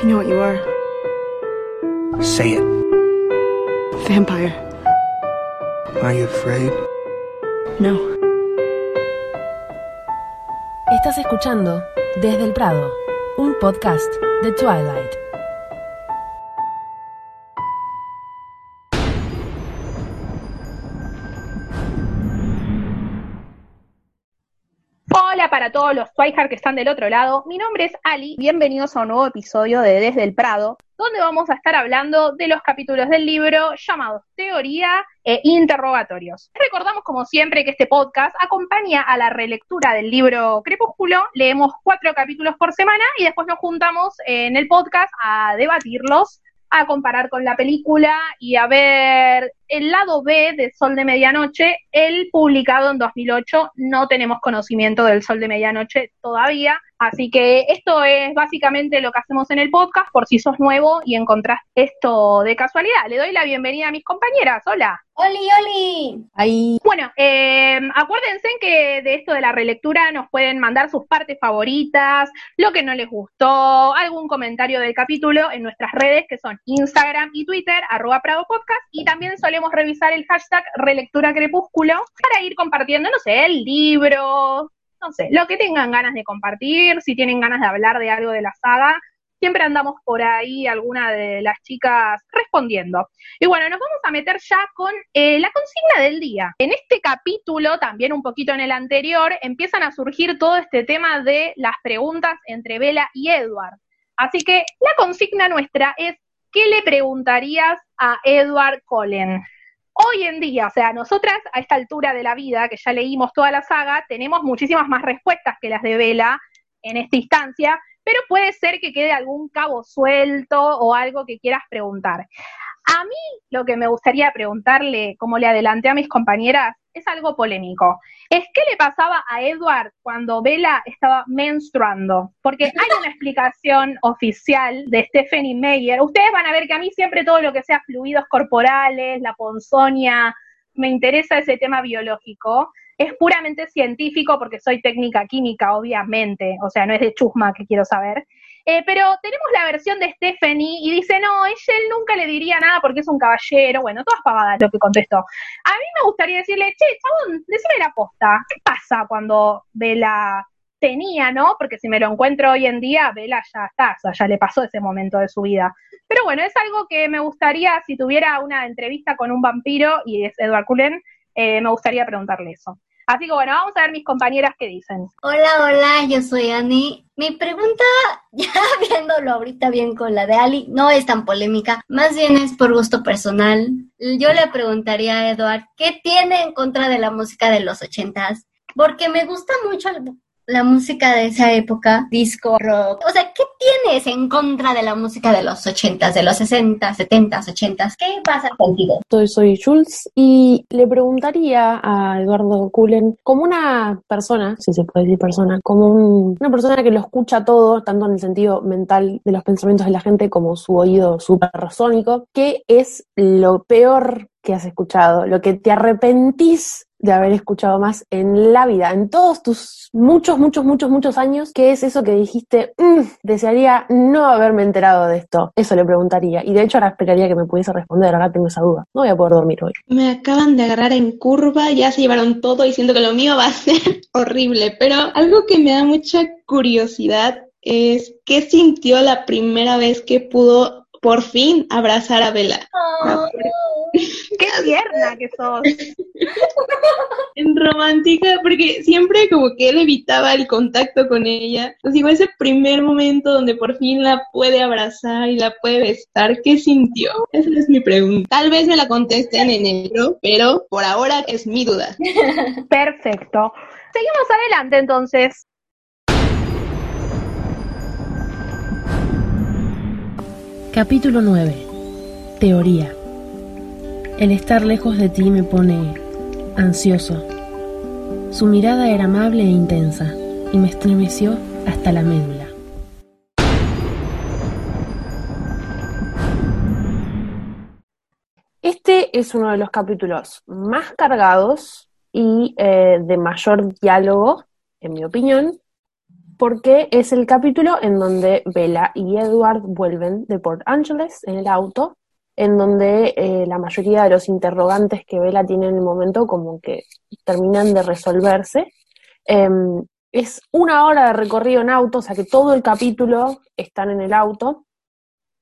I know what you are. Say it. Vampire. Are you afraid? No. Estás escuchando Desde el Prado, un podcast de Twilight. Twilight que están del otro lado. Mi nombre es Ali. Bienvenidos a un nuevo episodio de Desde el Prado, donde vamos a estar hablando de los capítulos del libro llamados Teoría e Interrogatorios. Recordamos, como siempre, que este podcast acompaña a la relectura del libro Crepúsculo. Leemos cuatro capítulos por semana y después nos juntamos en el podcast a debatirlos a comparar con la película y a ver el lado B de Sol de Medianoche, el publicado en 2008. No tenemos conocimiento del Sol de Medianoche todavía, así que esto es básicamente lo que hacemos en el podcast por si sos nuevo y encontrás esto de casualidad. Le doy la bienvenida a mis compañeras. Hola. ¡Oli, Oli! Ahí. Bueno, eh, acuérdense que de esto de la relectura nos pueden mandar sus partes favoritas, lo que no les gustó, algún comentario del capítulo en nuestras redes que son Instagram y Twitter, arroba Prado Podcast, y también solemos revisar el hashtag relectura crepúsculo para ir compartiendo, no sé, el libro, no sé, lo que tengan ganas de compartir, si tienen ganas de hablar de algo de la saga, siempre andamos por ahí, alguna de las chicas respondiendo. Y bueno, nos vamos a meter ya con eh, la consigna del día. En este capítulo, también un poquito en el anterior, empiezan a surgir todo este tema de las preguntas entre Bella y Edward. Así que la consigna nuestra es, ¿qué le preguntarías a Edward Cullen? Hoy en día, o sea, nosotras a esta altura de la vida, que ya leímos toda la saga, tenemos muchísimas más respuestas que las de Bella en esta instancia, pero puede ser que quede algún cabo suelto o algo que quieras preguntar. A mí lo que me gustaría preguntarle, como le adelanté a mis compañeras, es algo polémico. Es qué le pasaba a Edward cuando Bella estaba menstruando, porque hay una explicación oficial de Stephanie Meyer. Ustedes van a ver que a mí siempre todo lo que sea fluidos corporales, la ponzonia, me interesa ese tema biológico es puramente científico porque soy técnica química, obviamente, o sea, no es de chusma que quiero saber. Eh, pero tenemos la versión de Stephanie y dice, no, ella él nunca le diría nada porque es un caballero. Bueno, todas pavadas lo que contestó. A mí me gustaría decirle, che, chabón, decime la posta. ¿Qué pasa cuando Vela tenía, no? Porque si me lo encuentro hoy en día, Vela ya está, o sea, ya le pasó ese momento de su vida. Pero bueno, es algo que me gustaría, si tuviera una entrevista con un vampiro, y es Edward Cullen, eh, me gustaría preguntarle eso. Así que bueno, vamos a ver mis compañeras qué dicen. Hola, hola, yo soy Ani. Mi pregunta, ya viéndolo ahorita bien con la de Ali, no es tan polémica, más bien es por gusto personal. Yo le preguntaría a Eduard, ¿qué tiene en contra de la música de los ochentas? Porque me gusta mucho la música de esa época, disco, rock. O sea, ¿qué tienes en contra de la música de los ochentas, de los sesentas, setentas, ochentas? ¿Qué pasa contigo? Soy, soy Jules y le preguntaría a Eduardo Cullen, como una persona, si se puede decir persona, como un- una persona que lo escucha todo, tanto en el sentido mental de los pensamientos de la gente como su oído supersónico, ¿qué es lo peor que has escuchado? Lo que te arrepentís de haber escuchado más en la vida, en todos tus muchos, muchos, muchos, muchos años, ¿qué es eso que dijiste, "Mm, desearía no haberme enterado de esto? Eso le preguntaría. Y de hecho ahora esperaría que me pudiese responder, ahora tengo esa duda. No voy a poder dormir hoy. Me acaban de agarrar en curva, ya se llevaron todo y siento que lo mío va a ser horrible, pero algo que me da mucha curiosidad es qué sintió la primera vez que pudo por fin abrazar a Bella. Qué tierna que sos. En romántica, porque siempre como que él evitaba el contacto con ella. Entonces, digo, ese primer momento donde por fin la puede abrazar y la puede besar, ¿qué sintió? Esa es mi pregunta. Tal vez me la contesten en enero, pero por ahora es mi duda. Perfecto. Seguimos adelante entonces. Capítulo 9. Teoría. El estar lejos de ti me pone ansioso. Su mirada era amable e intensa y me estremeció hasta la médula. Este es uno de los capítulos más cargados y eh, de mayor diálogo, en mi opinión, porque es el capítulo en donde Bella y Edward vuelven de Port Angeles en el auto, en donde eh, la mayoría de los interrogantes que Bella tiene en el momento como que terminan de resolverse. Em, es una hora de recorrido en auto, o sea que todo el capítulo están en el auto.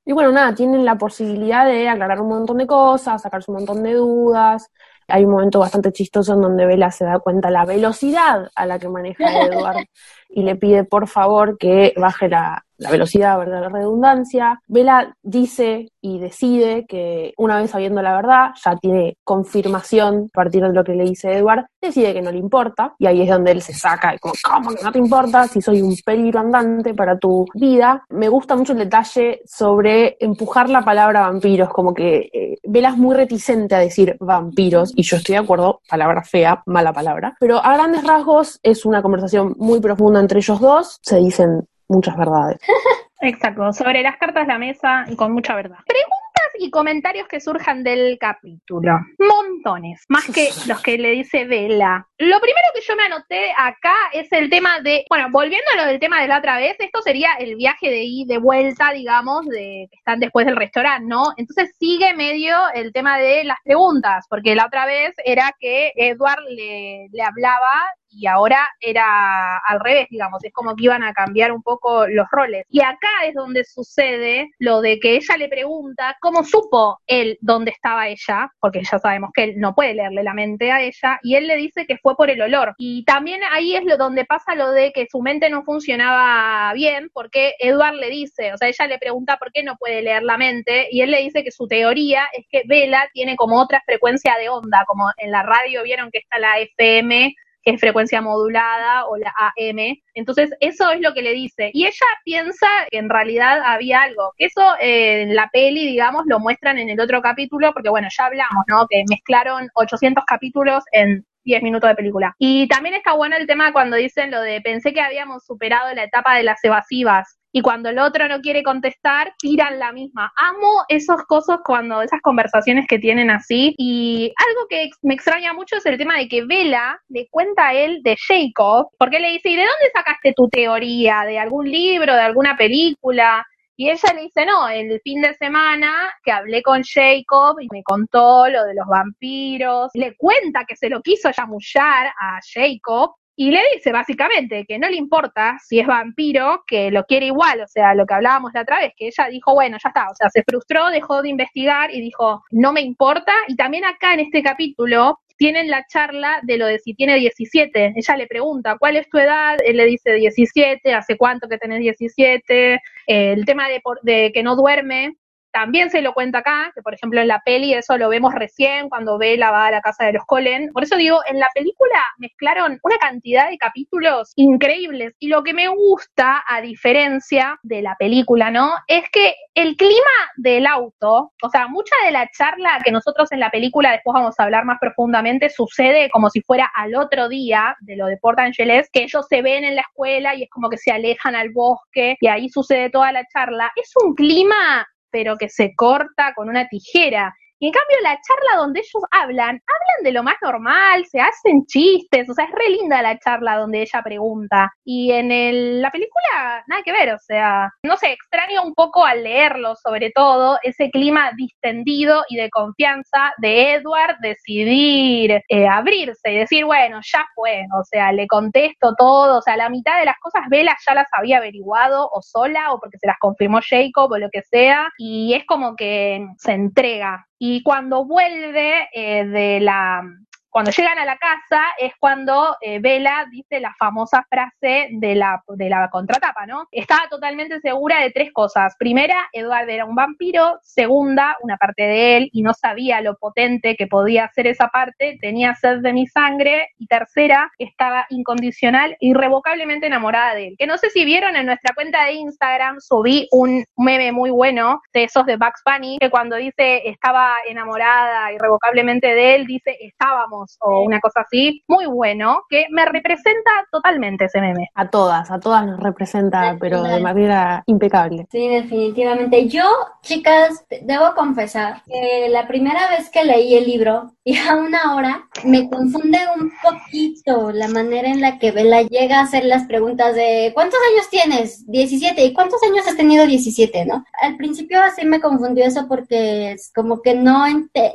Y bueno, nada, tienen la posibilidad de aclarar un montón de cosas, sacarse un montón de dudas. Hay un momento bastante chistoso en donde Bella se da cuenta la velocidad a la que maneja Edward y le pide por favor que baje la, la velocidad, ¿verdad? La redundancia. Vela dice y decide que una vez sabiendo la verdad, ya tiene confirmación a partir de lo que le dice Edward, decide que no le importa y ahí es donde él se saca y como, ¿cómo que no te importa si soy un peligro andante para tu vida? Me gusta mucho el detalle sobre empujar la palabra vampiros, como que eh, Vela es muy reticente a decir vampiros y yo estoy de acuerdo, palabra fea, mala palabra, pero a grandes rasgos es una conversación muy profunda entre ellos dos, se dicen muchas verdades. Exacto, sobre las cartas de la mesa y con mucha verdad. Preguntas y comentarios que surjan del capítulo. Montones, más que los que le dice Vela. Lo primero que yo me anoté acá es el tema de, bueno, volviendo a lo del tema de la otra vez, esto sería el viaje de ir de vuelta, digamos, de que están después del restaurante, ¿no? Entonces sigue medio el tema de las preguntas, porque la otra vez era que Edward le, le hablaba y ahora era al revés, digamos, es como que iban a cambiar un poco los roles. Y acá es donde sucede lo de que ella le pregunta cómo supo él dónde estaba ella, porque ya sabemos que él no puede leerle la mente a ella, y él le dice que fue por el olor. Y también ahí es lo donde pasa lo de que su mente no funcionaba bien, porque Edward le dice, o sea, ella le pregunta por qué no puede leer la mente, y él le dice que su teoría es que Vela tiene como otra frecuencia de onda, como en la radio vieron que está la FM es frecuencia modulada o la AM. Entonces, eso es lo que le dice. Y ella piensa que en realidad había algo. Eso eh, en la peli, digamos, lo muestran en el otro capítulo, porque bueno, ya hablamos, ¿no? Que mezclaron 800 capítulos en 10 minutos de película. Y también está bueno el tema cuando dicen lo de pensé que habíamos superado la etapa de las evasivas y cuando el otro no quiere contestar, tiran la misma. Amo esos cosas cuando, esas conversaciones que tienen así. Y algo que me extraña mucho es el tema de que Vela le cuenta a él de Jacob, porque le dice, ¿y de dónde sacaste tu teoría? ¿De algún libro, de alguna película? Y ella le dice, no, el fin de semana que hablé con Jacob y me contó lo de los vampiros, le cuenta que se lo quiso chamullar a Jacob y le dice básicamente que no le importa si es vampiro, que lo quiere igual, o sea, lo que hablábamos la otra vez, que ella dijo, bueno, ya está, o sea, se frustró, dejó de investigar y dijo, no me importa. Y también acá en este capítulo tienen la charla de lo de si tiene 17. Ella le pregunta, ¿cuál es tu edad? Él le dice 17, ¿hace cuánto que tenés 17? Eh, el tema de, de que no duerme, también se lo cuenta acá, que por ejemplo en la peli eso lo vemos recién cuando Bella va a la casa de los Colen. Por eso digo, en la película mezclaron una cantidad de capítulos increíbles y lo que me gusta, a diferencia de la película, ¿no? Es que el clima del auto, o sea, mucha de la charla que nosotros en la película después vamos a hablar más profundamente sucede como si fuera al otro día de lo de Port Angeles, que ellos se ven en la escuela y es como que se alejan al bosque y ahí sucede toda la charla. Es un clima pero que se corta con una tijera. Y en cambio la charla donde ellos hablan, hablan de lo más normal, se hacen chistes, o sea, es re linda la charla donde ella pregunta. Y en el, la película, nada que ver, o sea, no sé, extraño un poco al leerlo, sobre todo, ese clima distendido y de confianza de Edward decidir eh, abrirse y decir, bueno, ya fue, o sea, le contesto todo, o sea, la mitad de las cosas Vela ya las había averiguado o sola o porque se las confirmó Jacob o lo que sea, y es como que se entrega y cuando vuelve eh, de la cuando llegan a la casa es cuando eh, Vela dice la famosa frase de la, de la contratapa, ¿no? Estaba totalmente segura de tres cosas. Primera, Eduardo era un vampiro. Segunda, una parte de él y no sabía lo potente que podía ser esa parte. Tenía sed de mi sangre. Y tercera, estaba incondicional, irrevocablemente enamorada de él. Que no sé si vieron en nuestra cuenta de Instagram, subí un meme muy bueno de esos de Bugs Bunny, que cuando dice estaba enamorada irrevocablemente de él, dice estábamos vamos, o una cosa así, muy bueno, que me representa totalmente ese meme. A todas, a todas nos representa, pero de manera impecable. Sí, definitivamente. Yo, chicas, debo confesar que la primera vez que leí el libro, y a una hora, me confunde un poquito la manera en la que Bella llega a hacer las preguntas de ¿cuántos años tienes? 17. ¿Y cuántos años has tenido 17, no? Al principio así me confundió eso porque es como que no,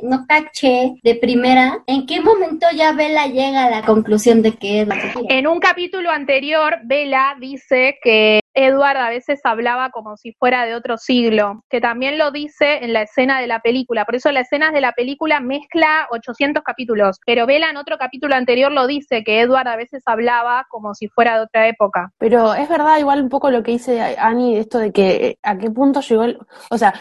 no caché de primera en qué momento ya Bella llega a la conclusión de que es En un capítulo anterior, Bella dice que Edward a veces hablaba como si fuera de otro siglo, que también lo dice en la escena de la película. Por eso la escena de la película mezcla 800 capítulos, pero Bella en otro capítulo anterior lo dice, que Edward a veces hablaba como si fuera de otra época. Pero es verdad igual un poco lo que dice Annie, esto de que eh, a qué punto llegó el... O sea,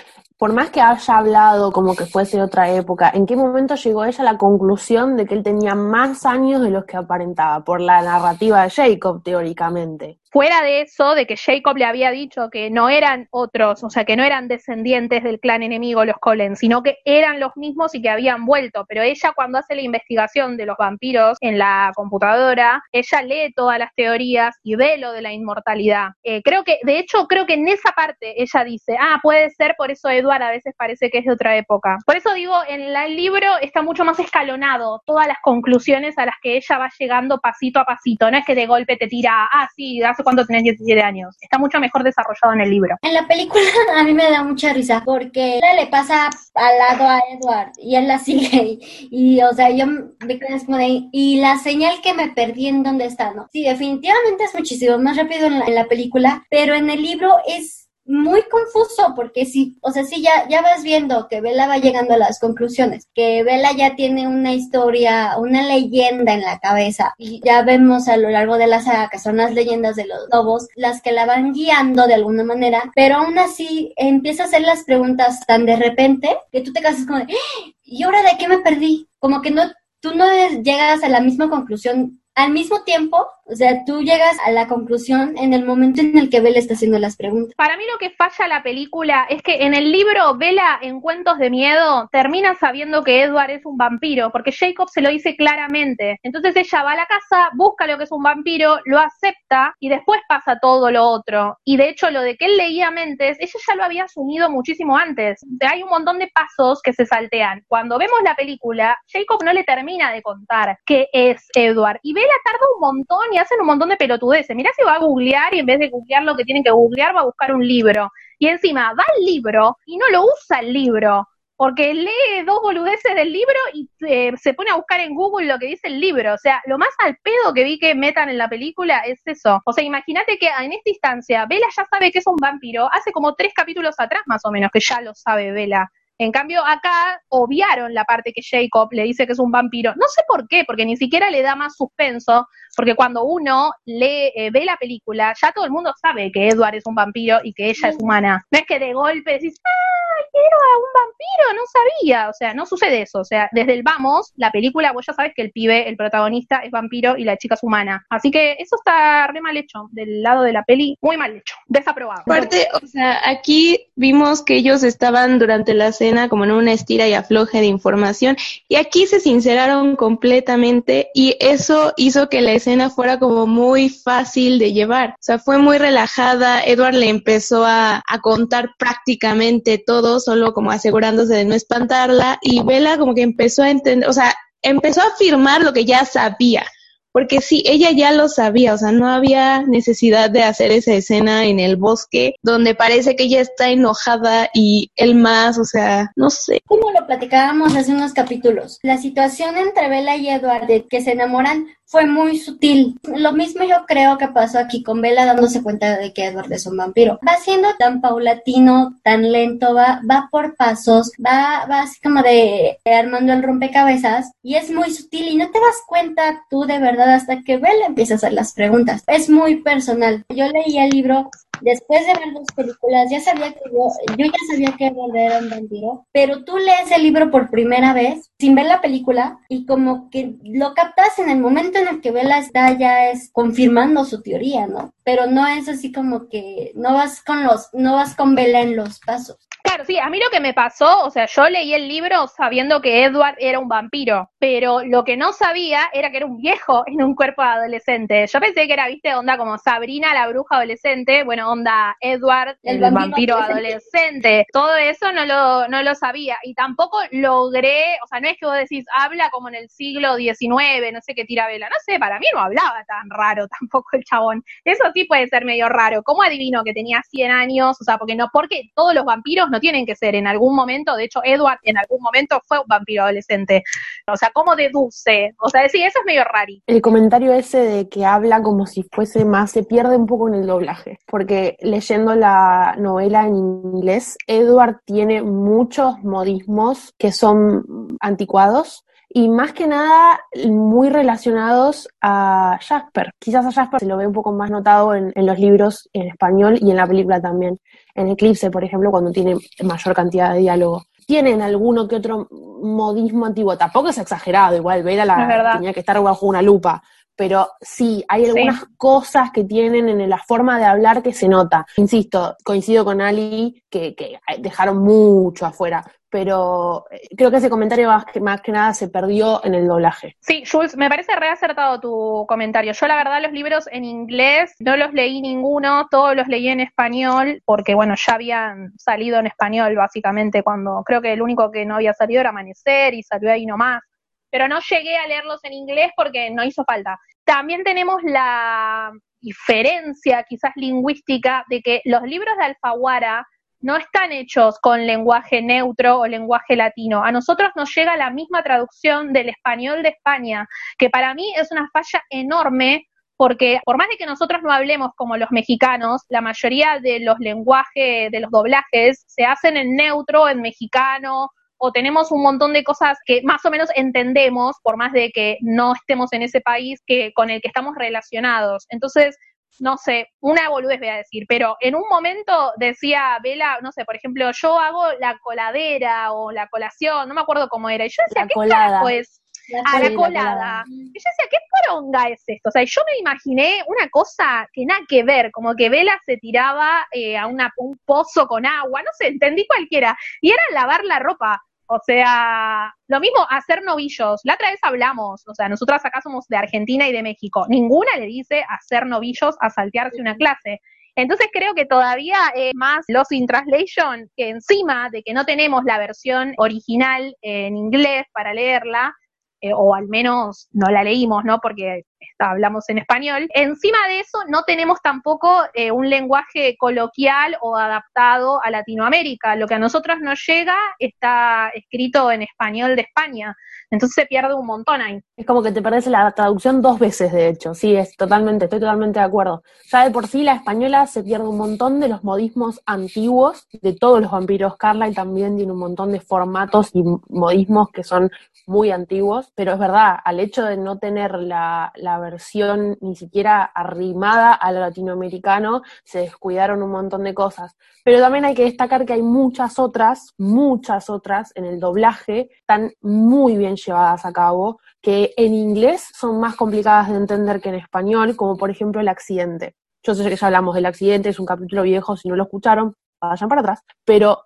por más que haya hablado como que fuese otra época, ¿en qué momento llegó ella a la conclusión de que él tenía más años de los que aparentaba? Por la narrativa de Jacob, teóricamente. Fuera de eso, de que Jacob le había dicho que no eran otros, o sea, que no eran descendientes del clan enemigo los Collins, sino que eran los mismos y que habían vuelto. Pero ella cuando hace la investigación de los vampiros en la computadora, ella lee todas las teorías y ve lo de la inmortalidad. Eh, creo que, de hecho, creo que en esa parte ella dice, ah, puede ser, por eso Edward a veces parece que es de otra época. Por eso digo, en el libro está mucho más escalonado todas las conclusiones a las que ella va llegando pasito a pasito. No es que de golpe te tira, ah, sí, hace cuando tenés 17 años. Está mucho mejor desarrollado en el libro. En la película a mí me da mucha risa porque le pasa al lado a Edward y él la sigue y, o sea, yo me quedé como de y la señal que me perdí en dónde está, ¿no? Sí, definitivamente es muchísimo más rápido en la película, pero en el libro es muy confuso porque si, o sea, si ya, ya vas viendo que Vela va llegando a las conclusiones, que Vela ya tiene una historia, una leyenda en la cabeza y ya vemos a lo largo de la saga que son las leyendas de los lobos las que la van guiando de alguna manera, pero aún así empieza a hacer las preguntas tan de repente que tú te casas como de, ¡Ah! ¿y ahora de qué me perdí? Como que no, tú no llegas a la misma conclusión al mismo tiempo, o sea, tú llegas a la conclusión en el momento en el que Bella está haciendo las preguntas. Para mí lo que falla la película es que en el libro Bella en Cuentos de Miedo termina sabiendo que Edward es un vampiro, porque Jacob se lo dice claramente. Entonces ella va a la casa, busca lo que es un vampiro, lo acepta y después pasa todo lo otro. Y de hecho lo de que él leía mentes, ella ya lo había asumido muchísimo antes. hay un montón de pasos que se saltean. Cuando vemos la película, Jacob no le termina de contar qué es Edward. Y la tarda un montón y hacen un montón de pelotudeces. Mirá si va a googlear y en vez de googlear lo que tienen que googlear, va a buscar un libro. Y encima va al libro y no lo usa el libro, porque lee dos boludeces del libro y eh, se pone a buscar en Google lo que dice el libro. O sea, lo más al pedo que vi que metan en la película es eso. O sea, imagínate que en esta instancia, Vela ya sabe que es un vampiro, hace como tres capítulos atrás más o menos que ya lo sabe Vela. En cambio, acá obviaron la parte que Jacob le dice que es un vampiro. No sé por qué, porque ni siquiera le da más suspenso, porque cuando uno lee, eh, ve la película, ya todo el mundo sabe que Edward es un vampiro y que ella es humana. No es que de golpe decís, ¡ah, quiero a un vampiro! No sabía. O sea, no sucede eso. O sea, desde el vamos, la película, vos ya sabes que el pibe, el protagonista, es vampiro y la chica es humana. Así que eso está re mal hecho. Del lado de la peli, muy mal hecho. Desaprobado. Aparte, o sea, aquí vimos que ellos estaban durante la escena como en una estira y afloje de información y aquí se sinceraron completamente y eso hizo que la escena fuera como muy fácil de llevar. O sea, fue muy relajada, Edward le empezó a, a contar prácticamente todo, solo como asegurándose de no espantarla y Bella como que empezó a entender, o sea, empezó a afirmar lo que ya sabía porque sí, ella ya lo sabía, o sea, no había necesidad de hacer esa escena en el bosque donde parece que ella está enojada y él más, o sea, no sé. Como lo platicábamos hace unos capítulos, la situación entre Bella y Edward de que se enamoran fue muy sutil. Lo mismo yo creo que pasó aquí con Bella dándose cuenta de que Edward es un vampiro. Va siendo tan paulatino, tan lento, va, va por pasos, va, va así como de, armando el rompecabezas y es muy sutil y no te das cuenta tú de verdad hasta que Bella empieza a hacer las preguntas. Es muy personal. Yo leí el libro después de ver dos películas, ya sabía que yo, yo ya sabía que Edward era un vampiro, pero tú lees el libro por primera vez sin ver la película y como que lo captas en el momento en el que Bella está ya es confirmando su teoría, ¿no? Pero no es así como que no vas con los, no vas con Bella en los pasos. Claro, sí, a mí lo que me pasó, o sea, yo leí el libro sabiendo que Edward era un vampiro, pero lo que no sabía era que era un viejo en un cuerpo de adolescente. Yo pensé que era, viste, onda como Sabrina la bruja adolescente, bueno, onda Edward el, El vampiro, vampiro adolescente. Todo eso no lo, no lo sabía y tampoco logré, o sea, no es que vos decís, habla como en el siglo XIX, no sé qué tira vela, no sé, para mí no hablaba tan raro tampoco el chabón. Eso sí puede ser medio raro. ¿Cómo adivino que tenía 100 años? O sea, porque no, porque todos los vampiros no tienen que ser en algún momento, de hecho, Edward en algún momento fue un vampiro adolescente. O sea, ¿cómo deduce? O sea, sí, eso es medio raro. El comentario ese de que habla como si fuese más, se pierde un poco en el doblaje, porque leyendo la novela en inglés, Edward tiene muchos modismos que son anticuados y más que nada muy relacionados a Jasper. Quizás a Jasper se lo ve un poco más notado en, en los libros en español y en la película también. En Eclipse, por ejemplo, cuando tiene mayor cantidad de diálogo. Tienen alguno que otro modismo antiguo, tampoco es exagerado, igual Vera la verdad. tenía que estar bajo una lupa, pero sí, hay Sí. algunas cosas que tienen en la forma de hablar que se nota. Insisto, coincido con Ali que, que dejaron mucho afuera, pero eh, creo que ese comentario más que, más que nada se perdió en el doblaje. Sí, Jules, me parece reacertado tu comentario. Yo la verdad los libros en inglés no los leí ninguno, todos los leí en español, porque bueno, ya habían salido en español básicamente cuando creo que el único que no había salido era Amanecer y salió ahí nomás. Pero no llegué a leerlos en inglés porque no hizo falta. También tenemos la diferencia quizás lingüística de que los libros de Alfaguara no están hechos con lenguaje neutro o lenguaje latino. A nosotros nos llega la misma traducción del español de España, que para mí es una falla enorme porque por más de que nosotros no hablemos como los mexicanos, la mayoría de los lenguajes, de los doblajes, se hacen en neutro, en mexicano, o tenemos un montón de cosas que más o menos entendemos, por más de que no estemos en ese país que, con el que estamos relacionados. Entonces, no sé, una boludez voy a decir, pero en un momento decía Vela, no sé, por ejemplo, yo hago la coladera o la colación, no me acuerdo cómo era, y yo decía, La ¿qué colada. carajo es? La a la colada. colada. Y yo decía, ¿qué poronga es esto? O sea, yo me imaginé una cosa que nada que ver, como que Vela se tiraba eh, a una, un pozo con agua, no sé, entendí cualquiera. Y era lavar la ropa. O sea, lo mismo hacer novillos. La otra vez hablamos, o sea, nosotras acá somos de Argentina y de México. Ninguna le dice hacer novillos a saltearse una clase. Entonces creo que todavía es más Lost in Translation que encima de que no tenemos la versión original en inglés para leerla, eh, o al menos no la leímos, ¿no? Porque hablamos en español. Encima de eso, no tenemos tampoco eh, un lenguaje coloquial o adaptado a Latinoamérica. Lo que a nosotros nos llega está escrito en español de España. Entonces se pierde un montón ahí. Es como que te perdés la traducción dos veces, de hecho. Sí, es totalmente, estoy totalmente de acuerdo. Ya de por sí la española se pierde un montón de los modismos antiguos de todos los vampiros. Carlyle también tiene un montón de formatos y modismos que son muy antiguos, pero es verdad, al hecho de no tener la versión ni siquiera arrimada al latinoamericano, se descuidaron un montón de cosas. Pero también hay que destacar que hay muchas otras, muchas otras en el doblaje, están muy bien llevadas a cabo, que en inglés son más complicadas de entender que en español, como por ejemplo el accidente. Yo sé que ya hablamos del accidente, es un capítulo viejo, si no lo escucharon, vayan para atrás, pero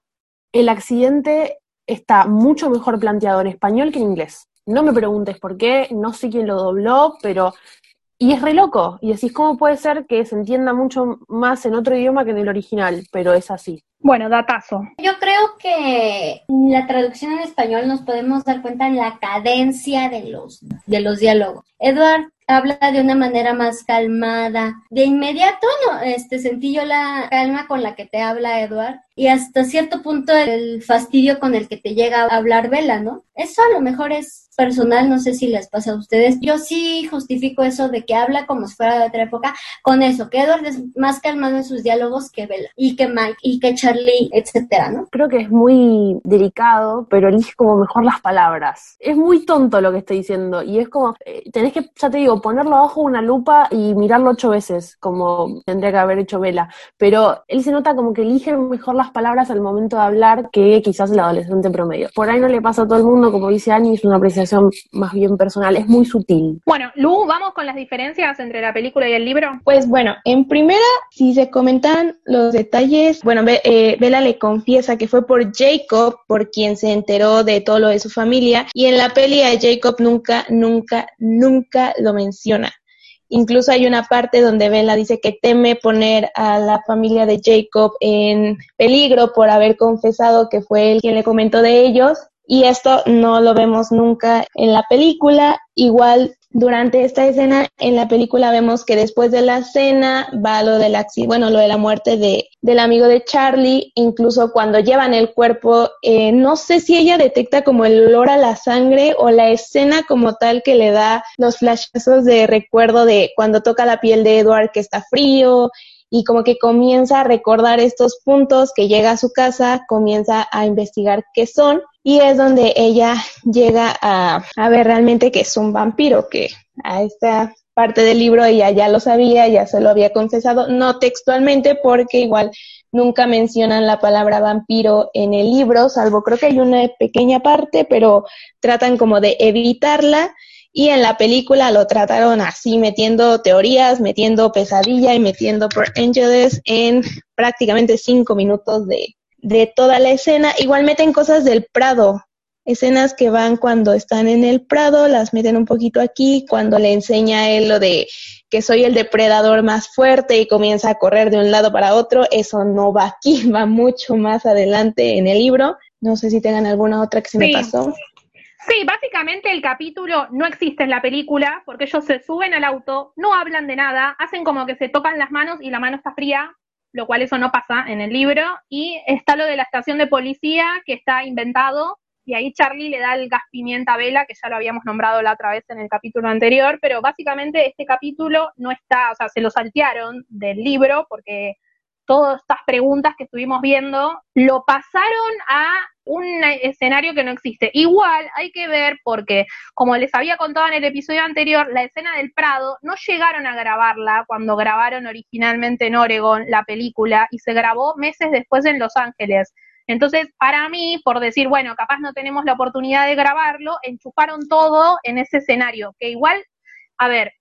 el accidente está mucho mejor planteado en español que en inglés. No me preguntes por qué, no sé quién lo dobló, pero... Y es re loco, y decís, ¿cómo puede ser que se entienda mucho más en otro idioma que en el original? Pero es así. Bueno, datazo. Yo creo que en la traducción en español nos podemos dar cuenta en la cadencia de los, de los diálogos. Edward habla de una manera más calmada. De inmediato, no, este, sentí yo la calma con la que te habla Edward y hasta cierto punto el fastidio con el que te llega a hablar Vela, ¿no? Eso a lo mejor es personal, no sé si les pasa a ustedes. Yo sí justifico eso de que habla como si fuera de otra época con eso, que Edward es más calmado en sus diálogos que Bella y que Mike y que Charlie, etcétera, ¿no? Creo que es muy delicado, pero elige como mejor las palabras. Es muy tonto lo que estoy diciendo y es como, eh, tenés que, ya te digo, ponerlo abajo una lupa y mirarlo ocho veces, como tendría que haber hecho Vela. Pero él se nota como que elige mejor las palabras al momento de hablar que quizás el adolescente promedio. Por ahí no le pasa a todo el mundo, como dice Ani, es una apreciación más bien personal, es muy sutil. Bueno, Lu, vamos con las diferencias entre la película y el libro. Pues bueno, en primera, si se comentan los detalles, bueno, eh, Bella le confiesa que fue por Jacob por quien se enteró de todo lo de su familia y en la peli a Jacob nunca, nunca, nunca lo menciona. Incluso hay una parte donde Bella dice que teme poner a la familia de Jacob en peligro por haber confesado que fue él quien le comentó de ellos. Y esto no lo vemos nunca en la película. Igual durante esta escena en la película vemos que después de la cena va lo del bueno, lo de la muerte de, del amigo de Charlie, incluso cuando llevan el cuerpo, eh, no sé si ella detecta como el olor a la sangre o la escena como tal que le da los flashazos de recuerdo de cuando toca la piel de Edward que está frío y como que comienza a recordar estos puntos que llega a su casa, comienza a investigar qué son y es donde ella llega a, a ver realmente que es un vampiro, que a esta parte del libro ella ya lo sabía, ya se lo había confesado, no textualmente porque igual nunca mencionan la palabra vampiro en el libro, salvo creo que hay una pequeña parte, pero tratan como de evitarla y en la película lo trataron así, metiendo teorías, metiendo pesadilla y metiendo por Angeles en prácticamente cinco minutos de, de toda la escena. Igual meten cosas del Prado, escenas que van cuando están en el Prado, las meten un poquito aquí, cuando le enseña a él lo de que soy el depredador más fuerte y comienza a correr de un lado para otro, eso no va aquí, va mucho más adelante en el libro. No sé si tengan alguna otra que se me pasó. Sí, básicamente el capítulo no existe en la película porque ellos se suben al auto, no hablan de nada, hacen como que se tocan las manos y la mano está fría, lo cual eso no pasa en el libro, y está lo de la estación de policía que está inventado, y ahí Charlie le da el gas pimienta a Vela, que ya lo habíamos nombrado la otra vez en el capítulo anterior, pero básicamente este capítulo no está, o sea, se lo saltearon del libro porque todas estas preguntas que estuvimos viendo, lo pasaron a un escenario que no existe. Igual hay que ver porque, como les había contado en el episodio anterior, la escena del Prado no llegaron a grabarla cuando grabaron originalmente en Oregon la película y se grabó meses después en Los Ángeles. Entonces, para mí, por decir, bueno, capaz no tenemos la oportunidad de grabarlo, enchufaron todo en ese escenario, que igual, a ver,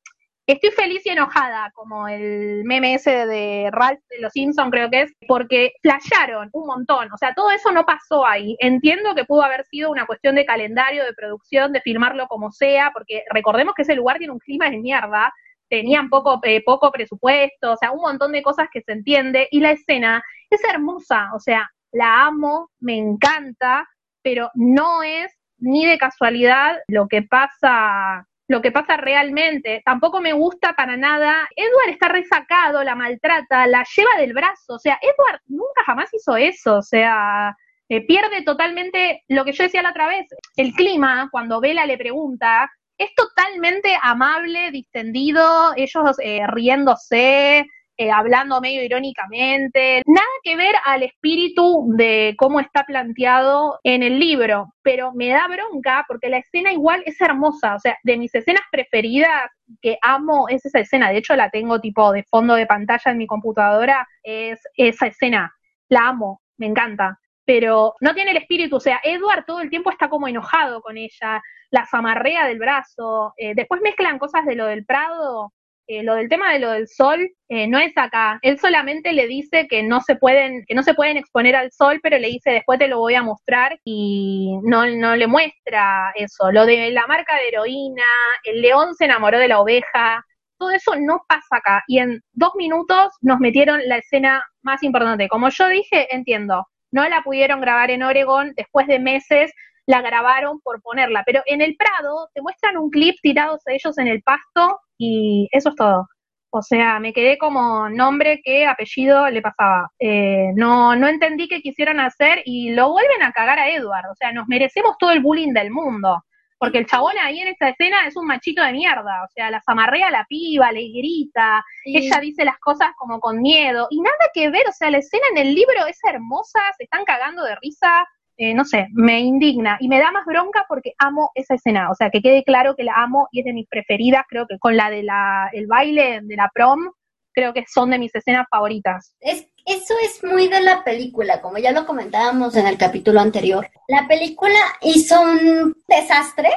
Estoy feliz y enojada, como el meme ese de Ralph de los Simpson creo que es, porque flasharon un montón. O sea, todo eso no pasó ahí. Entiendo que pudo haber sido una cuestión de calendario, de producción, de filmarlo como sea, porque recordemos que ese lugar tiene un clima de mierda, tenían poco, eh, poco presupuesto, o sea, un montón de cosas que se entiende, y la escena es hermosa, o sea, la amo, me encanta, pero no es ni de casualidad lo que pasa lo que pasa realmente. Tampoco me gusta para nada. Edward está resacado, la maltrata, la lleva del brazo. O sea, Edward nunca jamás hizo eso. O sea, eh, pierde totalmente lo que yo decía la otra vez. El clima, cuando Vela le pregunta, es totalmente amable, distendido, ellos eh, riéndose, eh, hablando medio irónicamente, nada que ver al espíritu de cómo está planteado en el libro, pero me da bronca porque la escena igual es hermosa, o sea, de mis escenas preferidas que amo es esa escena, de hecho la tengo tipo de fondo de pantalla en mi computadora, es esa escena, la amo, me encanta, pero no tiene el espíritu, o sea, Edward todo el tiempo está como enojado con ella, la zamarrea del brazo, eh, después mezclan cosas de lo del Prado eh, lo del tema de lo del sol eh, no es acá. Él solamente le dice que no se pueden, que no se pueden exponer al sol, pero le dice después te lo voy a mostrar y no, no le muestra eso. Lo de la marca de heroína, el león se enamoró de la oveja, todo eso no pasa acá. Y en dos minutos nos metieron la escena más importante. Como yo dije, entiendo, no la pudieron grabar en Oregon después de meses la grabaron por ponerla. Pero en el Prado te muestran un clip tirados ellos en el pasto y eso es todo. O sea, me quedé como nombre que apellido le pasaba. Eh, no, no entendí qué quisieron hacer y lo vuelven a cagar a Edward. O sea, nos merecemos todo el bullying del mundo. Porque el chabón ahí en esta escena es un machito de mierda. O sea, la zamarrea a la piba, le grita, ella dice las cosas como con miedo. Y nada que ver, o sea, la escena en el libro es hermosa, se están cagando de risa eh, no sé, me indigna y me da más bronca porque amo esa escena, o sea, que quede claro que la amo y es de mis preferidas, creo que con la de la, el baile de la prom, creo que son de mis escenas favoritas. Es, eso es muy de la película, como ya lo comentábamos en el capítulo anterior. La película hizo un desastre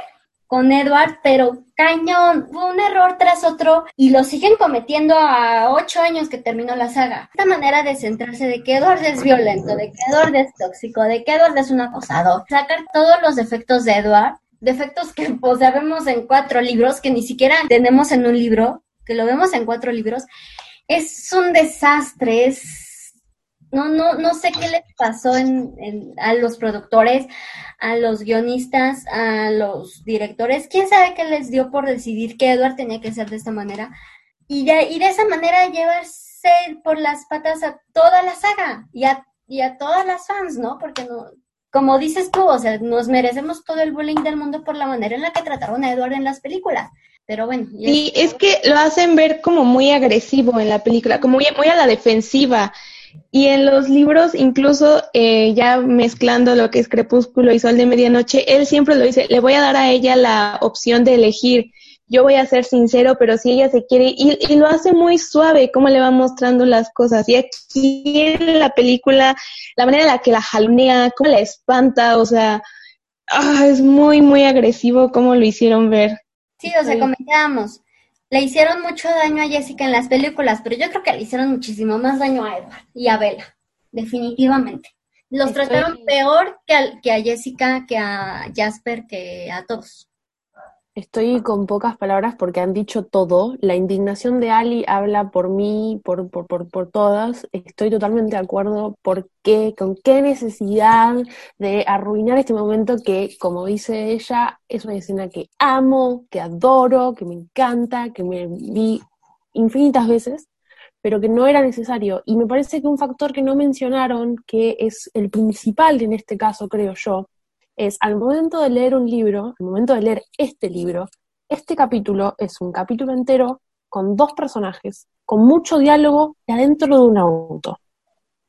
con Edward, pero cañón, fue un error tras otro y lo siguen cometiendo a ocho años que terminó la saga. Esta manera de centrarse de que Edward es violento, de que Edward es tóxico, de que Edward es un acosador, sacar todos los defectos de Edward, defectos que pues en cuatro libros, que ni siquiera tenemos en un libro, que lo vemos en cuatro libros, es un desastre, es no, no, no sé qué les pasó en, a los productores, a los guionistas, a los directores. ¿Quién sabe qué les dio por decidir que Edward tenía que ser de esta manera? Y de, y de esa manera llevarse por las patas a toda la saga y a, y a todas las fans, ¿no? Porque no, como dices tú, o sea, nos merecemos todo el bullying del mundo por la manera en la que trataron a Edward en las películas. Pero bueno. Y es que lo hacen ver como muy agresivo en la película, como muy, muy a la defensiva. Y en los libros, incluso eh, ya mezclando lo que es Crepúsculo y Sol de Medianoche, él siempre lo dice, le voy a dar a ella la opción de elegir. Yo voy a ser sincero, pero si ella se quiere, y, y lo hace muy suave, como le va mostrando las cosas. Y aquí en la película, la manera en la que la jalonea, cómo la espanta, o sea, ah, es muy, muy agresivo como lo hicieron ver. Sí, o sea, comentábamos, le hicieron mucho daño a Jessica en las películas, pero yo creo que le hicieron muchísimo más daño a Edward y a Bella, definitivamente. Los trataron peor que a, que a Jessica, que a Jasper, que a todos. Estoy con pocas palabras porque han dicho todo. La indignación de Ali habla por mí, por, por, por, por todas. Estoy totalmente de acuerdo. ¿Por qué? ¿Con qué necesidad de arruinar este momento que, como dice ella, es una escena que amo, que adoro, que me encanta, que me vi infinitas veces, pero que no era necesario. Y me parece que un factor que no mencionaron, que es el principal en este caso, creo yo, es al momento de leer un libro, al momento de leer este libro, este capítulo es un capítulo entero con dos personajes, con mucho diálogo y adentro de un auto.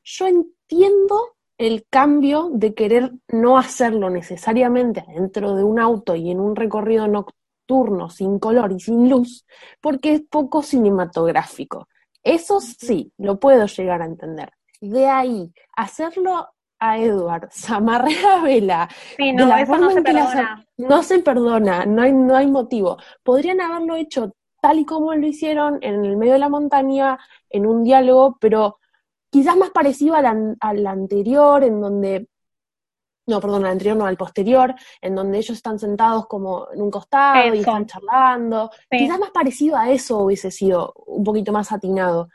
Yo entiendo el cambio de querer no hacerlo necesariamente dentro de un auto y en un recorrido nocturno sin color y sin luz, porque es poco cinematográfico. Eso sí, lo puedo llegar a entender. De ahí, hacerlo a Edward, Samarre a Vela. Sí, no, eso no se perdona. no se perdona, no hay, no hay motivo. Podrían haberlo hecho tal y como lo hicieron en el medio de la montaña, en un diálogo, pero quizás más parecido al, al anterior, en donde no, perdón, al anterior, no, al posterior, en donde ellos están sentados como en un costado y están charlando. Quizás más parecido a eso hubiese sido un poquito más atinado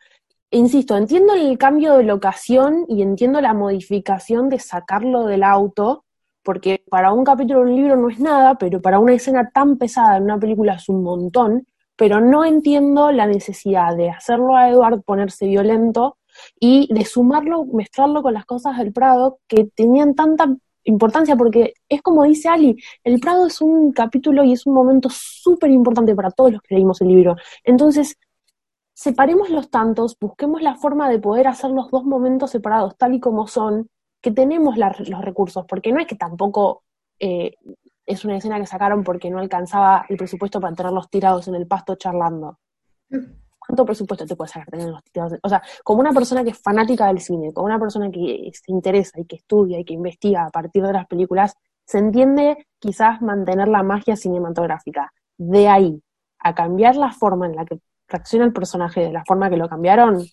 insisto, entiendo el cambio de locación y entiendo la modificación de sacarlo del auto, porque para un capítulo de un libro no es nada, pero para una escena tan pesada en una película es un montón, pero no entiendo la necesidad de hacerlo a Edward ponerse violento y de sumarlo, mezclarlo con las cosas del Prado que tenían tanta importancia, porque es como dice Ali, el Prado es un capítulo y es un momento súper importante para todos los que leímos el libro. Entonces, separemos los tantos, busquemos la forma de poder hacer los dos momentos separados tal y como son, que tenemos los recursos, porque no es que tampoco eh, es una escena que sacaron porque no alcanzaba el presupuesto para tenerlos tirados en el pasto charlando. ¿Cuánto presupuesto te puede sacar tenerlos tirados? O sea, como una persona que es fanática del cine, como una persona que se interesa y que estudia y que investiga a partir de las películas, se entiende quizás mantener la magia cinematográfica. De ahí a cambiar la forma en la que reacciona el personaje de la forma que lo cambiaron,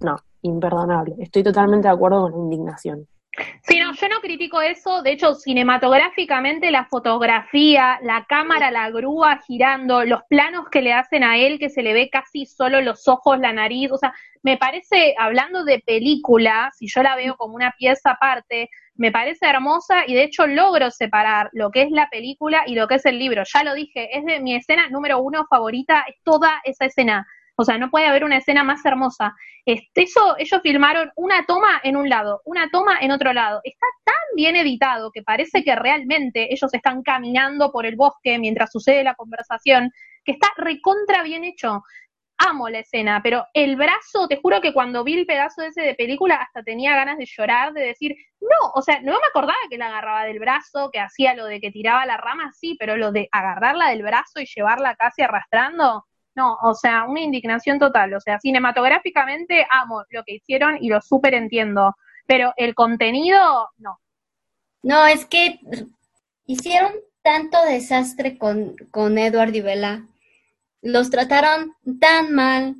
no, imperdonable. Estoy totalmente de acuerdo con la indignación. Sí, no, yo no critico eso. De hecho, cinematográficamente la fotografía, la cámara, la grúa girando, los planos que le hacen a él, que se le ve casi solo los ojos, la nariz. O sea, me parece, hablando de película, si yo la veo como una pieza aparte, me parece hermosa y de hecho logro separar lo que es la película y lo que es el libro. Ya lo dije, es de mi escena número uno favorita, es toda esa escena. O sea, no puede haber una escena más hermosa. Este, eso, ellos filmaron una toma en un lado, una toma en otro lado. Está tan bien editado que parece que realmente ellos están caminando por el bosque mientras sucede la conversación, que está recontra bien hecho amo la escena, pero el brazo, te juro que cuando vi el pedazo ese de película hasta tenía ganas de llorar, de decir, no, o sea, no me acordaba que la agarraba del brazo, que hacía lo de que tiraba la rama, sí, pero lo de agarrarla del brazo y llevarla casi arrastrando, no, o sea, una indignación total. O sea, cinematográficamente amo lo que hicieron y lo súper entiendo, pero el contenido, no. No, es que hicieron tanto desastre con, con Edward y Bella. Los trataron tan mal,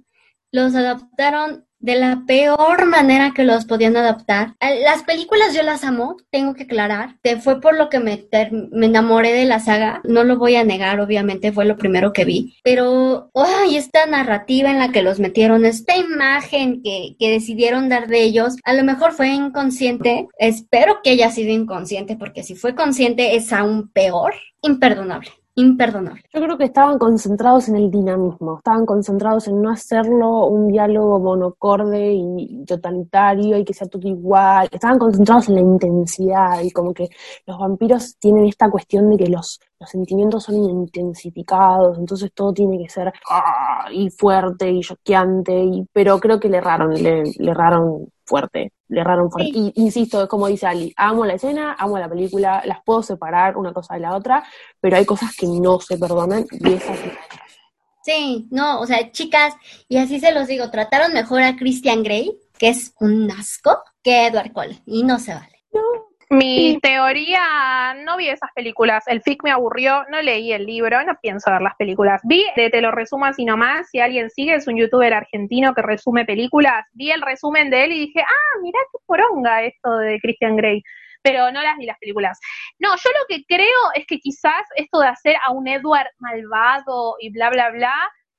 los adaptaron de la peor manera que los podían adaptar. Las películas yo las amo, tengo que aclarar. Fue por lo que me, me enamoré de la saga. No lo voy a negar, obviamente, fue lo primero que vi. Pero, ¡ay! esta narrativa en la que los metieron, esta imagen que, que decidieron dar de ellos, a lo mejor fue inconsciente. Espero que haya sido inconsciente, porque si fue consciente es aún peor. Imperdonable imperdonable. Yo creo que estaban concentrados en el dinamismo, estaban concentrados en no hacerlo un diálogo monocorde y totalitario y que sea todo igual, estaban concentrados en la intensidad y como que los vampiros tienen esta cuestión de que los, los sentimientos son intensificados, entonces todo tiene que ser ¡ah! y fuerte y choqueante, y, pero creo que le erraron, le, le erraron fuerte, le erraron. Y insisto, es como dice Ali, amo la escena, amo la película, las puedo separar una cosa de la otra, pero hay cosas que no se perdonan y esas Sí, no, o sea, chicas, y así se los digo, trataron mejor a Christian Grey, que es un asco, que Edward Cole, y no se vale. Mi teoría, no vi esas películas, el FIC me aburrió, no leí el libro, no pienso ver las películas. Vi, de te lo resumo así nomás, si alguien sigue, es un youtuber argentino que resume películas, vi el resumen de él y dije, ah, mirá qué poronga esto de Christian Grey, pero no las vi las películas. No, yo lo que creo es que quizás esto de hacer a un Edward malvado y bla, bla, bla,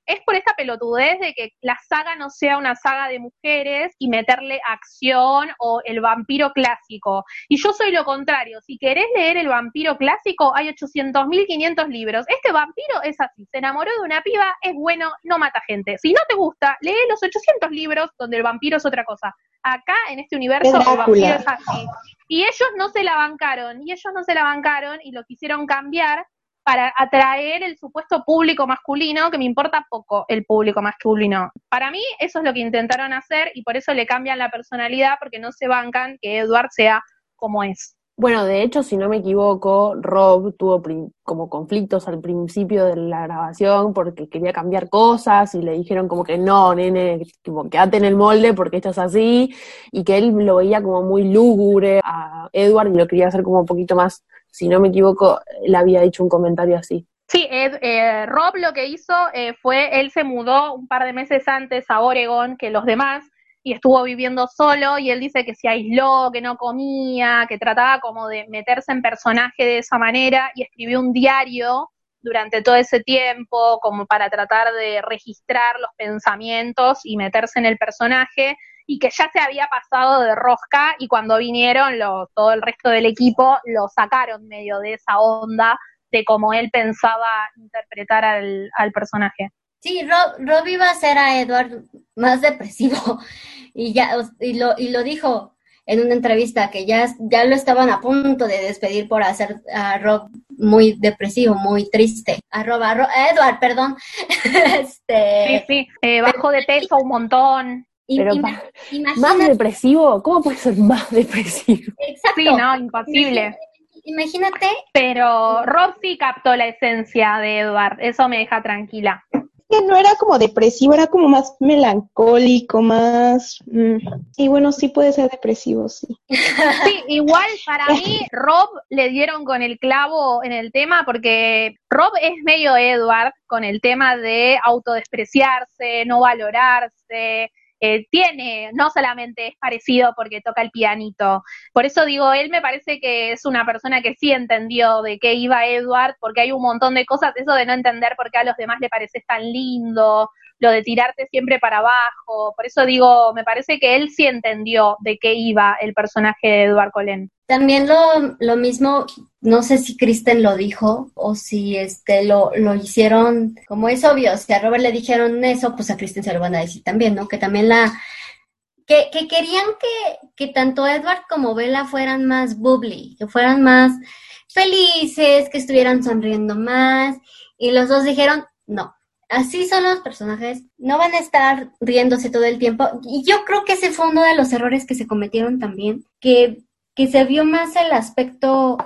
es por esta pelotudez de que la saga no sea una saga de mujeres y meterle acción o el vampiro clásico. Y yo soy lo contrario. Si querés leer el vampiro clásico, hay 800.500 libros. Este vampiro es así. Se enamoró de una piba, es bueno, no mata gente. Si no te gusta, lee los 800 libros donde el vampiro es otra cosa. Acá, en este universo, el vampiro es así. Y ellos no se la bancaron, y ellos no se la bancaron y lo quisieron cambiar para atraer el supuesto público masculino, que me importa poco el público masculino. Para mí eso es lo que intentaron hacer y por eso le cambian la personalidad, porque no se bancan que Edward sea como es. Bueno, de hecho, si no me equivoco, Rob tuvo como conflictos al principio de la grabación porque quería cambiar cosas y le dijeron como que no, nene, como quédate en el molde porque esto es así y que él lo veía como muy lúgubre a Edward y lo quería hacer como un poquito más si no me equivoco, le había dicho un comentario así. Sí, eh, Rob lo que hizo eh, fue, él se mudó un par de meses antes a Oregon que los demás y estuvo viviendo solo y él dice que se aisló, que no comía, que trataba como de meterse en personaje de esa manera y escribió un diario durante todo ese tiempo como para tratar de registrar los pensamientos y meterse en el personaje y que ya se había pasado de rosca y cuando vinieron todo el resto del equipo lo sacaron medio de esa onda de cómo él pensaba interpretar al, personaje. Sí, Rob, iba a ser a Edward más depresivo y ya y lo, y lo dijo en una entrevista que ya, ya lo estaban a punto de despedir por hacer a Rob muy depresivo, muy triste. A Rob, a, Edward, perdón. este, sí, sí, eh, bajo de peso un montón. Pero más depresivo, ¿cómo puede ser más depresivo? Exacto. Sí, no, imposible. Imagínate. Pero Rob sí captó la esencia de Edward, eso me deja tranquila. Que no era como depresivo, era como más melancólico, más... Mm, y bueno, sí puede ser depresivo, sí. Sí, igual para mí Rob le dieron con el clavo en el tema porque Rob es medio Edward con el tema de autodespreciarse, no valorarse, eh, tiene, no solamente es parecido porque toca el pianito. Por eso digo, él me parece que es una persona que sí entendió de qué iba Edward, porque hay un montón de cosas, eso de no entender por qué a los demás le parece tan lindo, lo de tirarte siempre para abajo. Por eso digo, me parece que él sí entendió de qué iba el personaje de Edward Cullen. También lo, lo mismo, no sé si Kristen lo dijo o si este lo, lo hicieron, como es obvio, si a Robert le dijeron eso, pues a Kristen se lo van a decir también, ¿no? Que también la, que, que querían que, que tanto Edward como Bella fueran más bubbly, que fueran más felices, que estuvieran sonriendo más, y los dos dijeron, no, así son los personajes, no van a estar riéndose todo el tiempo. Y yo creo que ese fue uno de los errores que se cometieron también, que, que se vio más el aspecto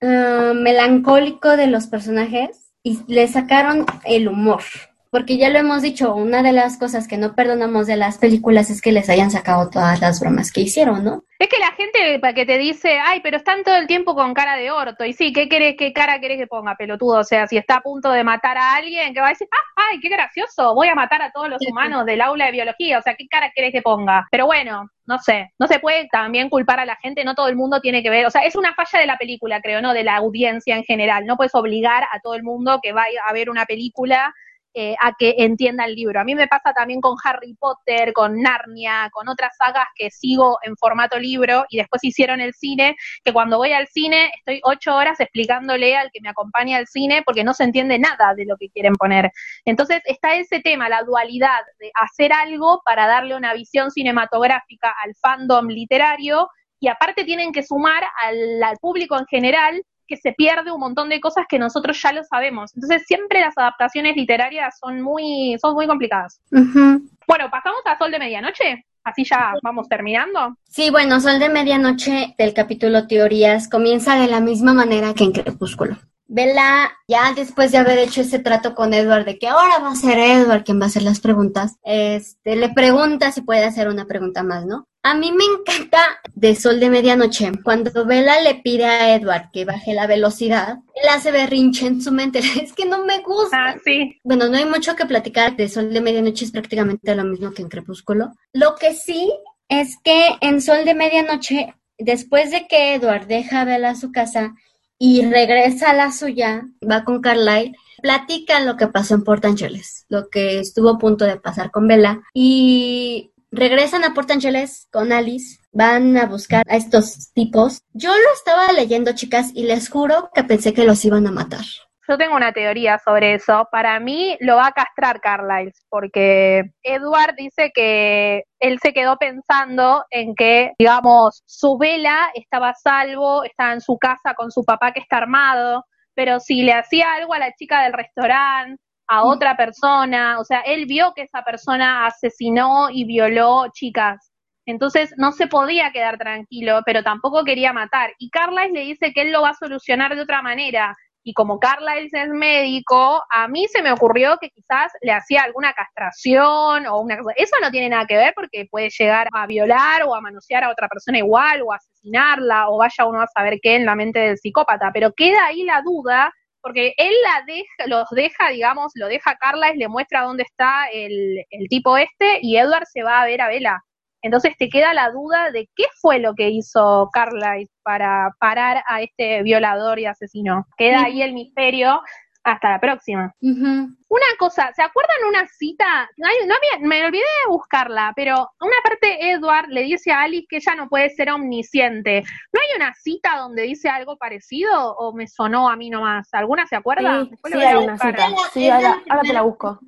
ah, melancólico de los personajes y le sacaron el humor. Porque ya lo hemos dicho, una de las cosas que no perdonamos de las películas es que les hayan sacado todas las bromas que hicieron, ¿no? Es que la gente para que te dice, ay, pero están todo el tiempo con cara de orto. Y sí, ¿qué querés, qué cara querés que ponga, pelotudo? O sea, si está a punto de matar a alguien, que va a decir, ah, ay, qué gracioso, voy a matar a todos los humanos del aula de biología. O sea, ¿qué cara querés que ponga? Pero bueno, no sé, no se puede también culpar a la gente, no todo el mundo tiene que ver, o sea, es una falla de la película, creo, ¿no? De la audiencia en general. No puedes obligar a todo el mundo que vaya a ver una película eh, a que entienda el libro. A mí me pasa también con Harry Potter, con Narnia, con otras sagas que sigo en formato libro y después hicieron el cine, que cuando voy al cine estoy ocho horas explicándole al que me acompaña al cine porque no se entiende nada de lo que quieren poner. Entonces está ese tema, la dualidad de hacer algo para darle una visión cinematográfica al fandom literario y aparte tienen que sumar al, al público en general que se pierde un montón de cosas que nosotros ya lo sabemos. Entonces siempre las adaptaciones literarias son muy, son muy complicadas. Bueno, pasamos a Sol de Medianoche. Así ya vamos terminando. Sí, bueno, Sol de Medianoche del capítulo Teorías comienza de la misma manera que en Crepúsculo. Bella, ya después de haber hecho ese trato con Edward de que ahora va a ser Edward quien va a hacer las preguntas, este, le pregunta si puede hacer una pregunta más, ¿no? A mí me encanta de Sol de Medianoche, cuando Bella le pide a Edward que baje la velocidad, él hace berrinche en su mente, es que no me gusta. Ah, sí. Bueno, no hay mucho que platicar de Sol de Medianoche, es prácticamente lo mismo que en Crepúsculo. Lo que sí es que en Sol de Medianoche, después de que Edward deja a Bella a su casa, y regresa a la suya, va con Carlyle, platican lo que pasó en Port Angeles, lo que estuvo a punto de pasar con Bella y regresan a Port Angeles con Alice, van a buscar a estos tipos. Yo lo estaba leyendo, chicas, y les juro que pensé que los iban a matar. Yo tengo una teoría sobre eso. Para mí lo va a castrar Carlyle, porque Edward dice que él se quedó pensando en que, digamos, su vela estaba a salvo, estaba en su casa con su papá que está armado, pero si le hacía algo a la chica del restaurante, a Mm. otra persona, o sea, él vio que esa persona asesinó y violó chicas. Entonces no se podía quedar tranquilo, pero tampoco quería matar. Y Carlisle le dice que él lo va a solucionar de otra manera. Y como Carlisle es médico, a mí se me ocurrió que quizás le hacía alguna castración o una cosa. Eso no tiene nada que ver porque puede llegar a violar o a manosear a otra persona igual o a asesinarla o vaya uno a saber qué en la mente del psicópata. Pero queda ahí la duda porque él la deja, los deja, digamos, lo deja Carla y le muestra dónde está el, el tipo este y Edward se va a ver a Vela. Entonces te queda la duda de qué fue lo que hizo Carlisle para parar a este violador y asesino. Queda ahí el misterio. Hasta la próxima. Una cosa, ¿se acuerdan una cita? No, había, me olvidé de buscarla, pero una parte Edward le dice a Alice que ella no puede ser omnisciente. ¿No hay una cita donde dice algo parecido o me sonó a mí nomás? ¿Alguna se acuerda? Sí, Después sí hay una cita. Sí, ahora, ahora te la busco.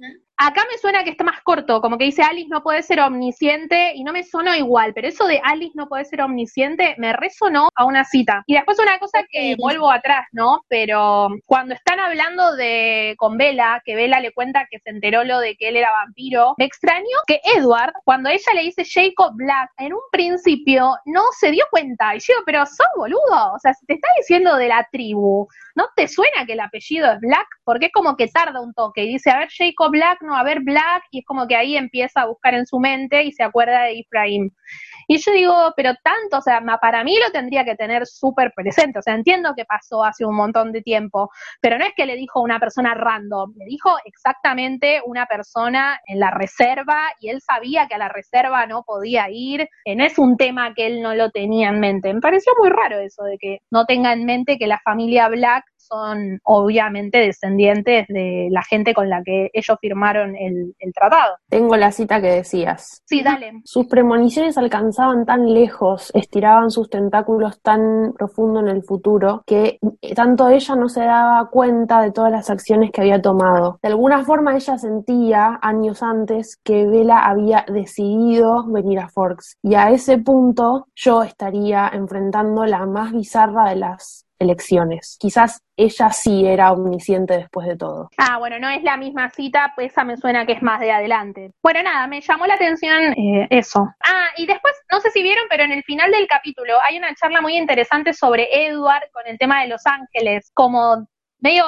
Acá me suena que está más corto, como que dice Alice no puede ser omnisciente y no me sonó igual, pero eso de Alice no puede ser omnisciente me resonó a una cita. Y después una cosa que vuelvo atrás, ¿no? Pero cuando están hablando de con Bella, que Bella le cuenta que se enteró lo de que él era vampiro, me extrañó que Edward, cuando ella le dice Jacob Black, en un principio no se dio cuenta. Y yo, pero sos boludo, o sea, si te está diciendo de la tribu, ¿no te suena que el apellido es Black? Porque es como que tarda un toque y dice, a ver, Jacob Black, no, a ver, Black, y es como que ahí empieza a buscar en su mente y se acuerda de Ephraim. Y yo digo, pero tanto, o sea, para mí lo tendría que tener súper presente, o sea, entiendo que pasó hace un montón de tiempo, pero no es que le dijo una persona random, le dijo exactamente una persona en la reserva y él sabía que a la reserva no podía ir, no es un tema que él no lo tenía en mente. Me pareció muy raro eso de que no tenga en mente que la familia Black son obviamente descendientes de la gente con la que ellos firmaron el, el tratado. Tengo la cita que decías. Sí, dale. Sus premoniciones alcanzaban tan lejos, estiraban sus tentáculos tan profundo en el futuro, que tanto ella no se daba cuenta de todas las acciones que había tomado. De alguna forma ella sentía años antes que Bella había decidido venir a Forks. Y a ese punto yo estaría enfrentando la más bizarra de las elecciones. Quizás ella sí era omnisciente después de todo. Ah, bueno, no es la misma cita, pues esa me suena que es más de adelante. Bueno, nada, me llamó la atención eh, eso. Ah, y después, no sé si vieron, pero en el final del capítulo hay una charla muy interesante sobre Edward con el tema de Los Ángeles, como medio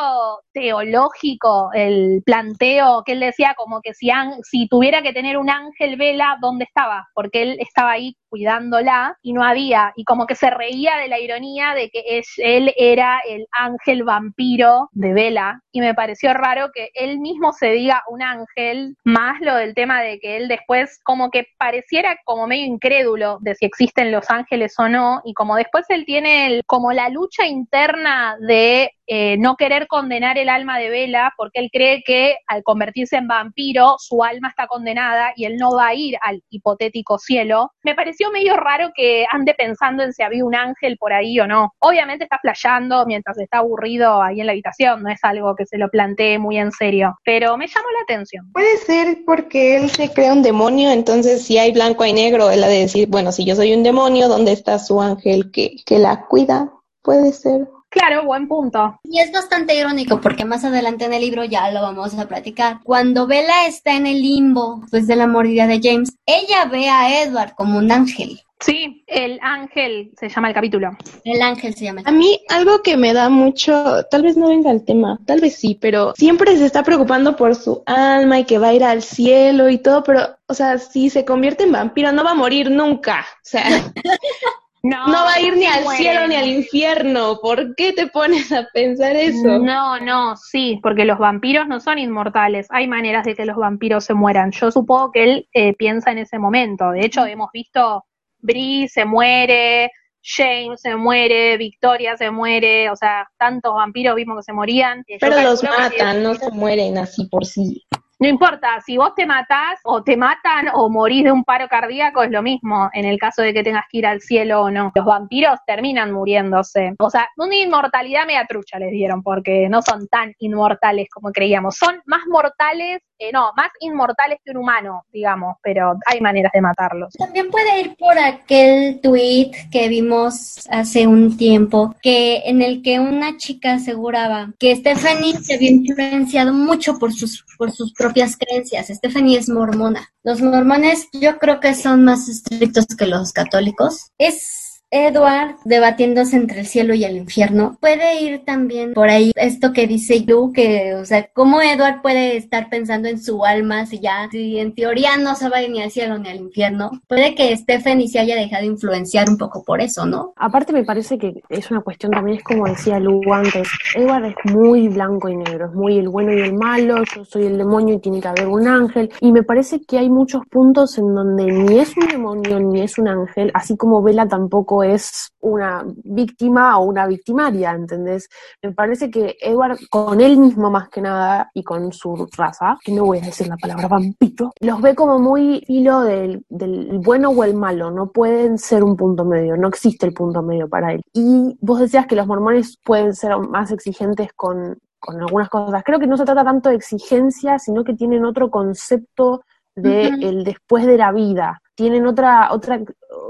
teológico el planteo que él decía como que si, si tuviera que tener un ángel vela, ¿dónde estaba? Porque él estaba ahí cuidándola y no había, y como que se reía de la ironía de que es, él era el ángel vampiro de Vela, y me pareció raro que él mismo se diga un ángel, más lo del tema de que él después como que pareciera como medio incrédulo de si existen los ángeles o no, y como después él tiene el, como la lucha interna de eh, no querer condenar el alma de Vela porque él cree que al convertirse en vampiro su alma está condenada y él no va a ir al hipotético cielo. Me pareció medio raro que ande pensando en si había un ángel por ahí o no. Obviamente está flasheando mientras está aburrido ahí en la habitación, no es algo que se lo plantee muy en serio, pero me llamó la atención. Puede ser porque él se crea un demonio, entonces si hay blanco y negro, él ha de decir, bueno, si yo soy un demonio, ¿dónde está su ángel que, que la cuida? Puede ser. Claro, buen punto. Y es bastante irónico porque más adelante en el libro ya lo vamos a platicar. Cuando Bella está en el limbo después de la mordida de James, ella ve a Edward como un ángel. Sí, el ángel se llama el capítulo. El ángel se llama. A mí algo que me da mucho, tal vez no venga al tema, tal vez sí, pero siempre se está preocupando por su alma y que va a ir al cielo y todo, pero, o sea, si se convierte en vampiro no va a morir nunca. O sea, No, va a ir ni al cielo ni al infierno. ¿Por qué te pones a pensar eso? No, no, sí, porque los vampiros no son inmortales. Hay maneras de que los vampiros se mueran. Yo supongo que él eh, piensa en ese momento. De hecho, hemos visto Brie se muere, James se muere, Victoria se muere, o sea, tantos vampiros vimos que se morían. Pero los matan, no se mueren así por sí. No importa, si vos te matás o te matan o morís de un paro cardíaco, es lo mismo en el caso de que tengas que ir al cielo o no. Los vampiros terminan muriéndose. O sea, una inmortalidad media trucha les dieron, porque no son tan inmortales como creíamos. Son más mortales eh, no, más inmortales que un humano, digamos, pero hay maneras de matarlos. También puede ir por aquel tweet que vimos hace un tiempo, que en el que una chica aseguraba que Stephanie se había influenciado mucho por sus, por sus propias creencias. Stephanie es mormona. Los mormones yo creo que son más estrictos que los católicos. Es Edward debatiéndose entre el cielo y el infierno. Puede ir también por ahí esto que dice Lu, que, o sea, cómo Edward puede estar pensando en su alma si ya, en teoría no se va ni al cielo ni al infierno. Puede que Stephanie se haya dejado influenciar un poco por eso, ¿no? Aparte me parece que es una cuestión también, es como decía Lu antes, Edward es muy blanco y negro, es muy el bueno y el malo, yo soy el demonio y tiene que haber un ángel. Y me parece que hay muchos puntos en donde ni es un demonio ni es un ángel, así como Vela tampoco es una víctima o una victimaria, ¿entendés? Me parece que Edward, con él mismo más que nada, y con su raza, que no voy a decir la palabra vampiro, los ve como muy hilo del, del bueno o el malo, no pueden ser un punto medio, no existe el punto medio para él. Y vos decías que los mormones pueden ser más exigentes con, con algunas cosas. Creo que no se trata tanto de exigencia, sino que tienen otro concepto de el después de la vida. Tienen otra, otra,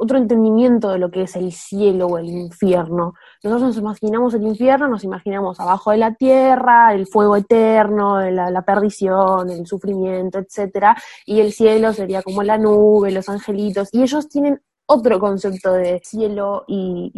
otro entendimiento de lo que es el cielo o el infierno. Nosotros nos imaginamos el infierno, nos imaginamos abajo de la tierra, el fuego eterno, la, perdición, el sufrimiento, etcétera, y el cielo sería como la nube, los angelitos, y ellos tienen otro concepto de cielo y,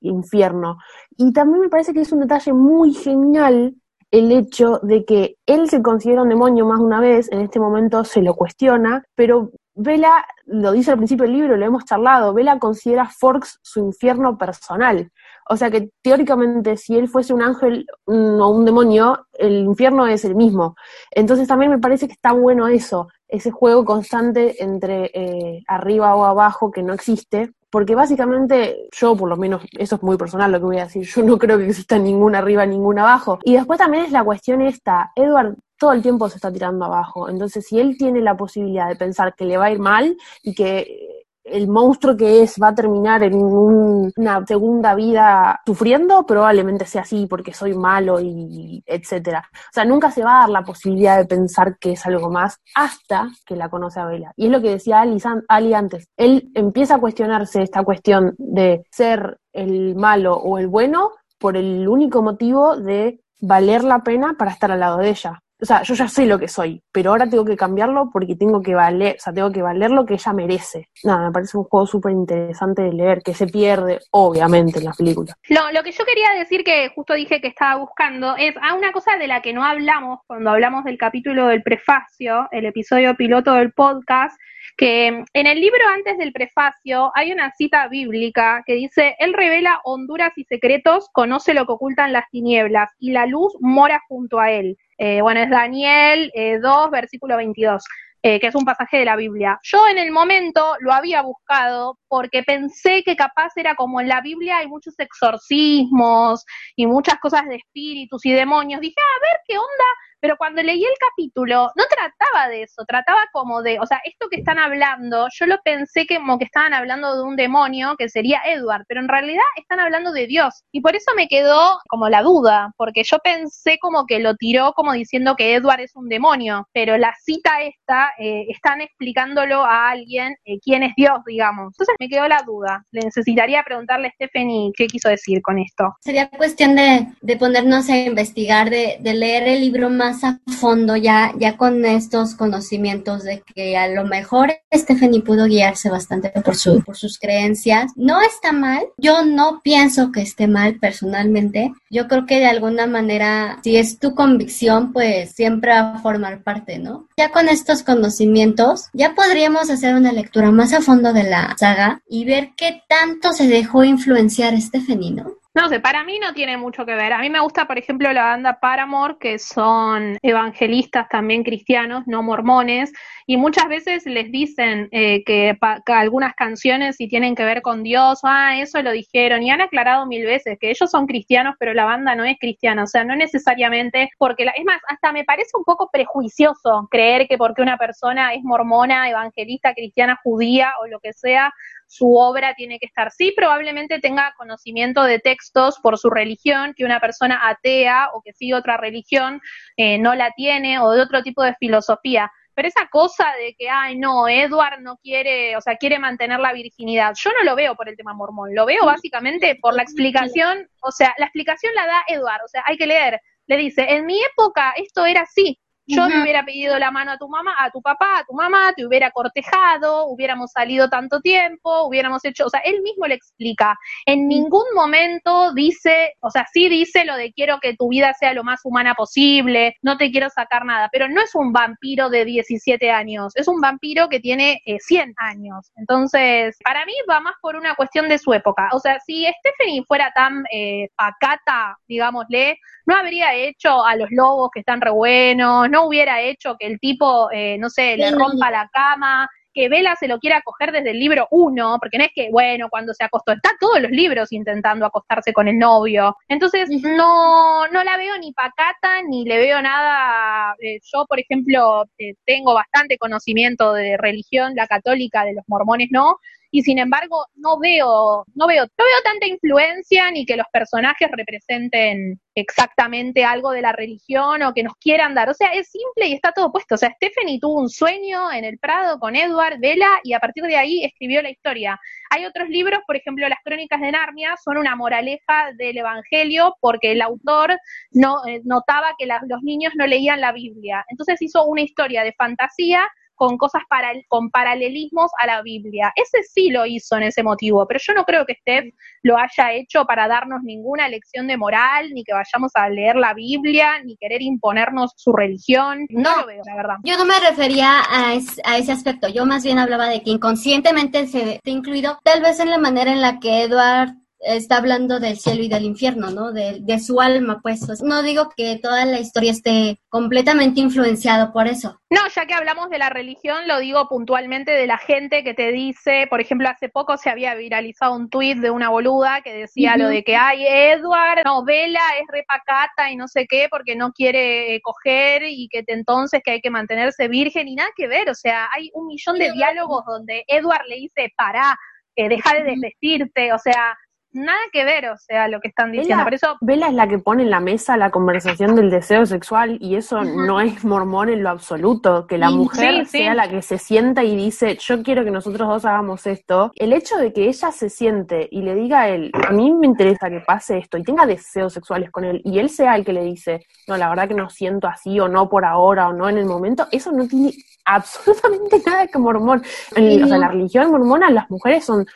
y infierno. Y también me parece que es un detalle muy genial el hecho de que él se considera un demonio más de una vez, en este momento se lo cuestiona, pero Vela, lo dice al principio del libro, lo hemos charlado, Vela considera Forks su infierno personal. O sea que teóricamente si él fuese un ángel o un demonio, el infierno es el mismo. Entonces también me parece que está bueno eso, ese juego constante entre eh, arriba o abajo que no existe, porque básicamente yo, por lo menos, eso es muy personal lo que voy a decir, yo no creo que exista ninguna arriba, ninguna abajo. Y después también es la cuestión esta, Edward todo el tiempo se está tirando abajo, entonces si él tiene la posibilidad de pensar que le va a ir mal y que el monstruo que es va a terminar en una segunda vida sufriendo, probablemente sea así porque soy malo y etcétera. O sea, nunca se va a dar la posibilidad de pensar que es algo más hasta que la conoce a Bella. Y es lo que decía Ali, Ali antes. Él empieza a cuestionarse esta cuestión de ser el malo o el bueno por el único motivo de valer la pena para estar al lado de ella o sea, yo ya sé lo que soy, pero ahora tengo que cambiarlo porque tengo que valer, o sea, tengo que valer lo que ella merece. Nada, me parece un juego súper interesante de leer, que se pierde, obviamente, en las películas. Lo, lo que yo quería decir, que justo dije que estaba buscando, es a una cosa de la que no hablamos cuando hablamos del capítulo del prefacio, el episodio piloto del podcast, que en el libro antes del prefacio hay una cita bíblica que dice, Él revela honduras y secretos, conoce lo que ocultan las tinieblas, y la luz mora junto a Él. Eh, bueno, es Daniel eh, 2, versículo 22. Eh, que es un pasaje de la Biblia. Yo en el momento lo había buscado porque pensé que capaz era como en la Biblia hay muchos exorcismos y muchas cosas de espíritus y demonios. Dije, a ver qué onda, pero cuando leí el capítulo no trataba de eso, trataba como de, o sea, esto que están hablando, yo lo pensé como que estaban hablando de un demonio que sería Edward, pero en realidad están hablando de Dios. Y por eso me quedó como la duda, porque yo pensé como que lo tiró como diciendo que Edward es un demonio, pero la cita esta eh, están explicándolo a alguien eh, quién es Dios, digamos. Entonces me quedó la duda. Le necesitaría preguntarle a Stephanie qué quiso decir con esto. Sería cuestión de, de ponernos a investigar, de, de leer el libro más a fondo ya, ya con estos conocimientos de que a lo mejor Stephanie pudo guiarse bastante por, su, por sus creencias. No está mal, yo no pienso que esté mal personalmente. Yo creo que de alguna manera, si es tu convicción, pues siempre va a formar parte, ¿no? Ya con estos conocimientos, ya podríamos hacer una lectura más a fondo de la saga y ver qué tanto se dejó influenciar Stephanie, ¿no? No sé, para mí no tiene mucho que ver. A mí me gusta, por ejemplo, la banda Paramore, que son evangelistas también cristianos, no mormones, y muchas veces les dicen eh, que, que algunas canciones si tienen que ver con Dios, ah, eso lo dijeron, y han aclarado mil veces que ellos son cristianos, pero la banda no es cristiana, o sea, no necesariamente, porque la, es más, hasta me parece un poco prejuicioso creer que porque una persona es mormona, evangelista, cristiana, judía o lo que sea, su obra tiene que estar. Sí, probablemente tenga conocimiento de textos por su religión, que una persona atea o que sigue otra religión eh, no la tiene, o de otro tipo de filosofía. Pero esa cosa de que, ay, no, Edward no quiere, o sea, quiere mantener la virginidad, yo no lo veo por el tema mormón, lo veo básicamente por la explicación, o sea, la explicación la da Edward, o sea, hay que leer. Le dice, en mi época esto era así, yo te Ujú. hubiera pedido la mano a tu mamá, a tu papá, a tu mamá, te hubiera cortejado, hubiéramos salido tanto tiempo, hubiéramos hecho, o sea, él mismo le explica. En ningún momento dice, o sea, sí dice lo de quiero que tu vida sea lo más humana posible, no te quiero sacar nada, pero no es un vampiro de 17 años, es un vampiro que tiene eh, 100 años. Entonces, para mí va más por una cuestión de su época. O sea, si Stephanie fuera tan eh, pacata, digámosle, no habría hecho a los lobos que están re buenos, no hubiera hecho que el tipo, eh, no sé, le rompa la cama, que Vela se lo quiera coger desde el libro uno, porque no es que, bueno, cuando se acostó, está todos los libros intentando acostarse con el novio. Entonces, no, no la veo ni pacata, ni le veo nada. eh, yo, por ejemplo, eh, tengo bastante conocimiento de religión, la católica, de los mormones no, y sin embargo no veo, no veo, no veo tanta influencia ni que los personajes representen exactamente algo de la religión o que nos quieran dar. O sea, es simple y está todo puesto. O sea, Stephanie tuvo un sueño en el Prado con Edward Vela y a partir de ahí escribió la historia. Hay otros libros, por ejemplo, las Crónicas de Narnia son una moraleja del Evangelio porque el autor no eh, notaba que los niños no leían la Biblia. Entonces hizo una historia de fantasía con cosas para, con paralelismos a la Biblia. Ese sí lo hizo en ese motivo, pero yo no creo que Steph lo haya hecho para darnos ninguna lección de moral, ni que vayamos a leer la Biblia, ni querer imponernos su religión. No, No. lo veo, la verdad. Yo no me refería a, es- a ese aspecto, yo más bien hablaba de que inconscientemente se te incluido, tal vez en la manera en la que Edward está hablando del cielo y del infierno, ¿no? De, de su alma, pues. O sea, no digo que toda la historia esté completamente influenciado por eso. No, ya que hablamos de la religión, lo digo puntualmente de la gente que te dice, por ejemplo, hace poco se había viralizado un tuit de una boluda que decía lo de que, ay, Edward, no, Vela es repacata y no sé qué porque no quiere eh, coger y que te- entonces que hay que mantenerse virgen y nada que ver, o sea, hay un millón de diálogos donde Edward le dice, pará, eh, deja de desvestirte, o sea, nada que ver, o sea, lo que están diciendo. Vela, Por eso, Vela es la que pone en la mesa la conversación del deseo sexual y eso no es mormón en lo absoluto, que la mujer sí, sí. sea la que se sienta y dice, yo quiero que nosotros dos hagamos esto. El hecho de que ella se siente y le diga a él, a mí me interesa que pase esto y tenga deseos sexuales con él y él sea el que le dice, no, la verdad que no siento así o no por ahora o no en el momento, eso no tiene absolutamente nada que mormón. En- O sea, la religión mormona, las mujeres son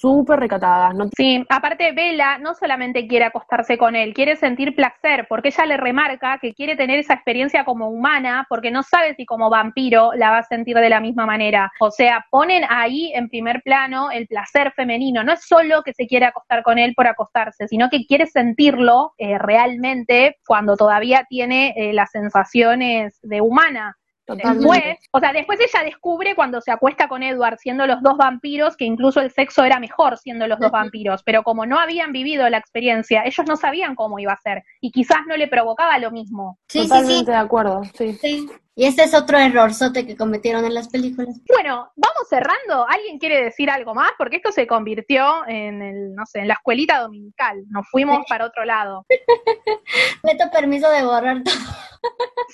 súper recatadas, no sí, aparte Vela no solamente quiere acostarse con él, quiere sentir placer, porque ella le remarca que quiere tener esa experiencia como humana, porque no sabe si como vampiro la va a sentir de la misma manera. O sea, ponen ahí en primer plano el placer femenino. No es solo que se quiere acostar con él por acostarse, sino que quiere sentirlo eh, realmente cuando todavía tiene eh, las sensaciones de humana. Totalmente. Después, o sea, después ella descubre cuando se acuesta con Edward siendo los dos vampiros que incluso el sexo era mejor siendo los dos vampiros, pero como no habían vivido la experiencia, ellos no sabían cómo iba a ser y quizás no le provocaba lo mismo. Sí, sí, totalmente sí. de acuerdo, sí. Sí. Y este es otro errorzote que cometieron en las películas. Bueno, vamos cerrando. ¿Alguien quiere decir algo más? Porque esto se convirtió en el, no sé, en la escuelita dominical. Nos fuimos para otro lado. Meto permiso de borrar todo.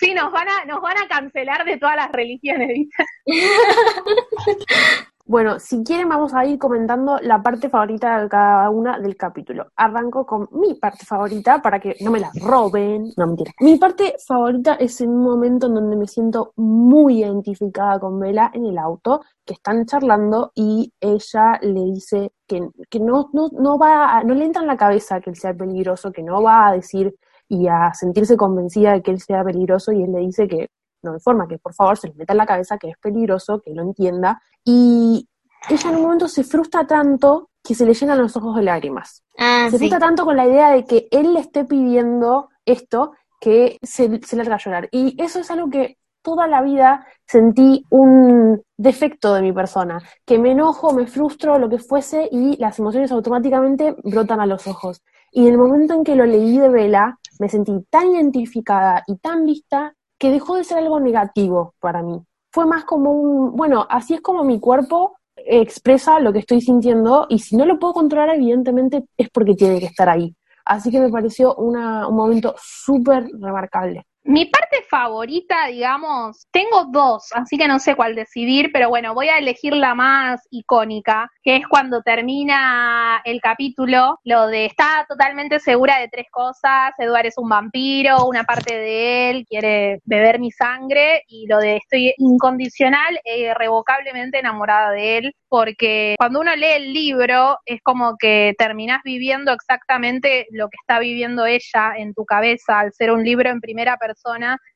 Sí, nos van a, nos van a cancelar de todas las religiones, ¿viste? Bueno, si quieren vamos a ir comentando la parte favorita de cada una del capítulo. Arranco con mi parte favorita para que no me la roben. No, mentira. Mi parte favorita es en un momento en donde me siento muy identificada con Bella en el auto, que están charlando y ella le dice que, que no, no, no va a- no le entra en la cabeza que él sea peligroso, que no va a decir y a sentirse convencida de que él sea peligroso y él le dice que no hay forma, que por favor se le meta en la cabeza que es peligroso, que lo entienda. Y ella en un momento se frustra tanto que se le llenan los ojos de lágrimas. Ah, Se sí. frustra tanto con la idea de que él le esté pidiendo esto que se, se larga a llorar. Y eso es algo que toda la vida sentí un defecto de mi persona, que me enojo, me frustro, lo que fuese, y las emociones automáticamente brotan a los ojos. Y en el momento en que lo leí de Vela, me sentí tan identificada y tan vista que dejó de ser algo negativo para mí. Fue más como un, bueno, así es como mi cuerpo expresa lo que estoy sintiendo y si no lo puedo controlar, evidentemente es porque tiene que estar ahí. Así que me pareció una- un momento súper remarcable. Mi parte favorita, digamos, tengo dos, así que no sé cuál decidir, pero bueno, voy a elegir la más icónica, que es cuando termina el capítulo, lo de está totalmente segura de tres cosas, Eduard es un vampiro, una parte de él quiere beber mi sangre, y lo de estoy incondicional e irrevocablemente enamorada de él, porque cuando uno lee el libro es como que terminás viviendo exactamente lo que está viviendo ella en tu cabeza al ser un libro en primera persona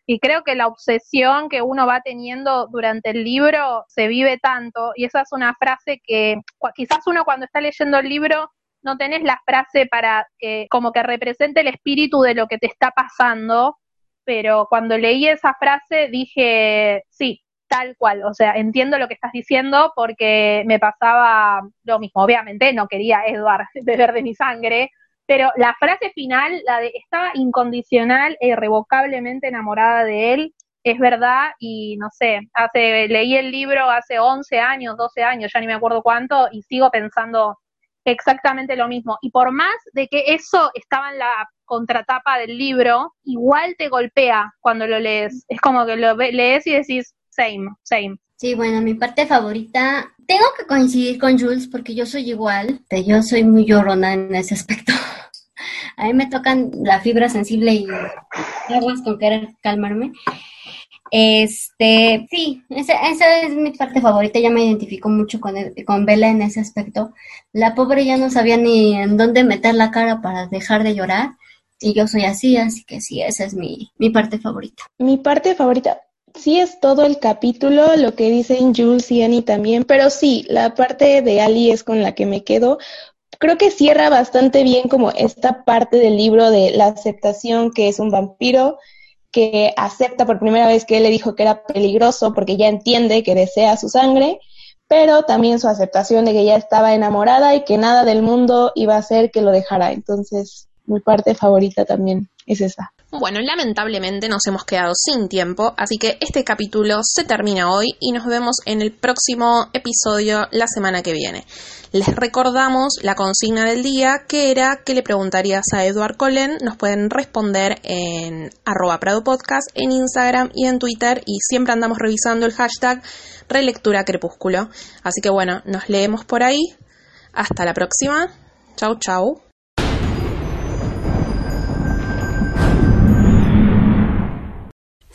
y creo que la obsesión que uno va teniendo durante el libro se vive tanto y esa es una frase que quizás uno cuando está leyendo el libro no tenés la frase para que como que represente el espíritu de lo que te está pasando, pero cuando leí esa frase dije, sí, tal cual, o sea, entiendo lo que estás diciendo porque me pasaba lo mismo, obviamente no quería Edward beber de mi sangre, pero la frase final, la de estaba incondicional e irrevocablemente enamorada de él, es verdad y no sé, hace leí el libro hace 11 años, 12 años, ya ni me acuerdo cuánto y sigo pensando exactamente lo mismo. Y por más de que eso estaba en la contratapa del libro, igual te golpea cuando lo lees. Es como que lo lees y decís, same, same. Sí, bueno, mi parte favorita, tengo que coincidir con Jules porque yo soy igual, yo soy muy llorona en ese aspecto. A mí me tocan la fibra sensible y aguas con querer calmarme. Este, sí, esa, esa es mi parte favorita, ya me identifico mucho con, el- con Bella en ese aspecto. La pobre ya no sabía ni en dónde meter la cara para dejar de llorar y yo soy así, así que sí, esa es mi, mi parte favorita. Mi parte favorita, sí es todo el capítulo, lo que dicen Jules y Annie también, pero sí, la parte de Ali es con la que me quedo. Creo que cierra bastante bien como esta parte del libro de la aceptación que es un vampiro, que acepta por primera vez que él le dijo que era peligroso porque ya entiende que desea su sangre, pero también su aceptación de que ya estaba enamorada y que nada del mundo iba a hacer que lo dejara. Entonces, mi parte favorita también es esa. Bueno, lamentablemente nos hemos quedado sin tiempo, así que este capítulo se termina hoy y nos vemos en el próximo episodio la semana que viene. Les recordamos la consigna del día que era que le preguntarías a Edward Cullen. Nos pueden responder en arroba Prado Podcast, en Instagram y en Twitter y siempre andamos revisando el hashtag relectura crepúsculo. Así que bueno, nos leemos por ahí. Hasta la próxima. Chau, chau.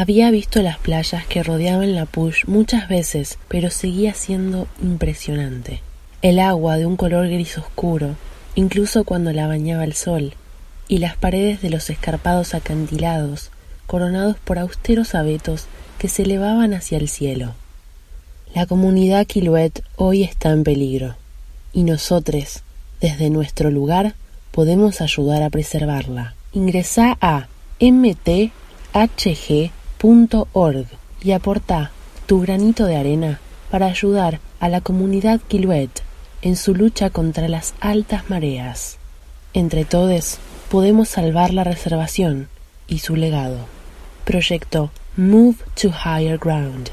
Había visto las playas que rodeaban la Push muchas veces, pero seguía siendo impresionante. El agua de un color gris oscuro, incluso cuando la bañaba el sol, y las paredes de los escarpados acantilados, coronados por austeros abetos que se elevaban hacia el cielo. La comunidad Quiluet hoy está en peligro, y nosotros, desde nuestro lugar, podemos ayudar a preservarla. Ingresa a mthg org y aporta tu granito de arena para ayudar a la comunidad Quiluet en su lucha contra las altas mareas. Entre todos podemos salvar la reservación y su legado. Proyecto Move to Higher Ground.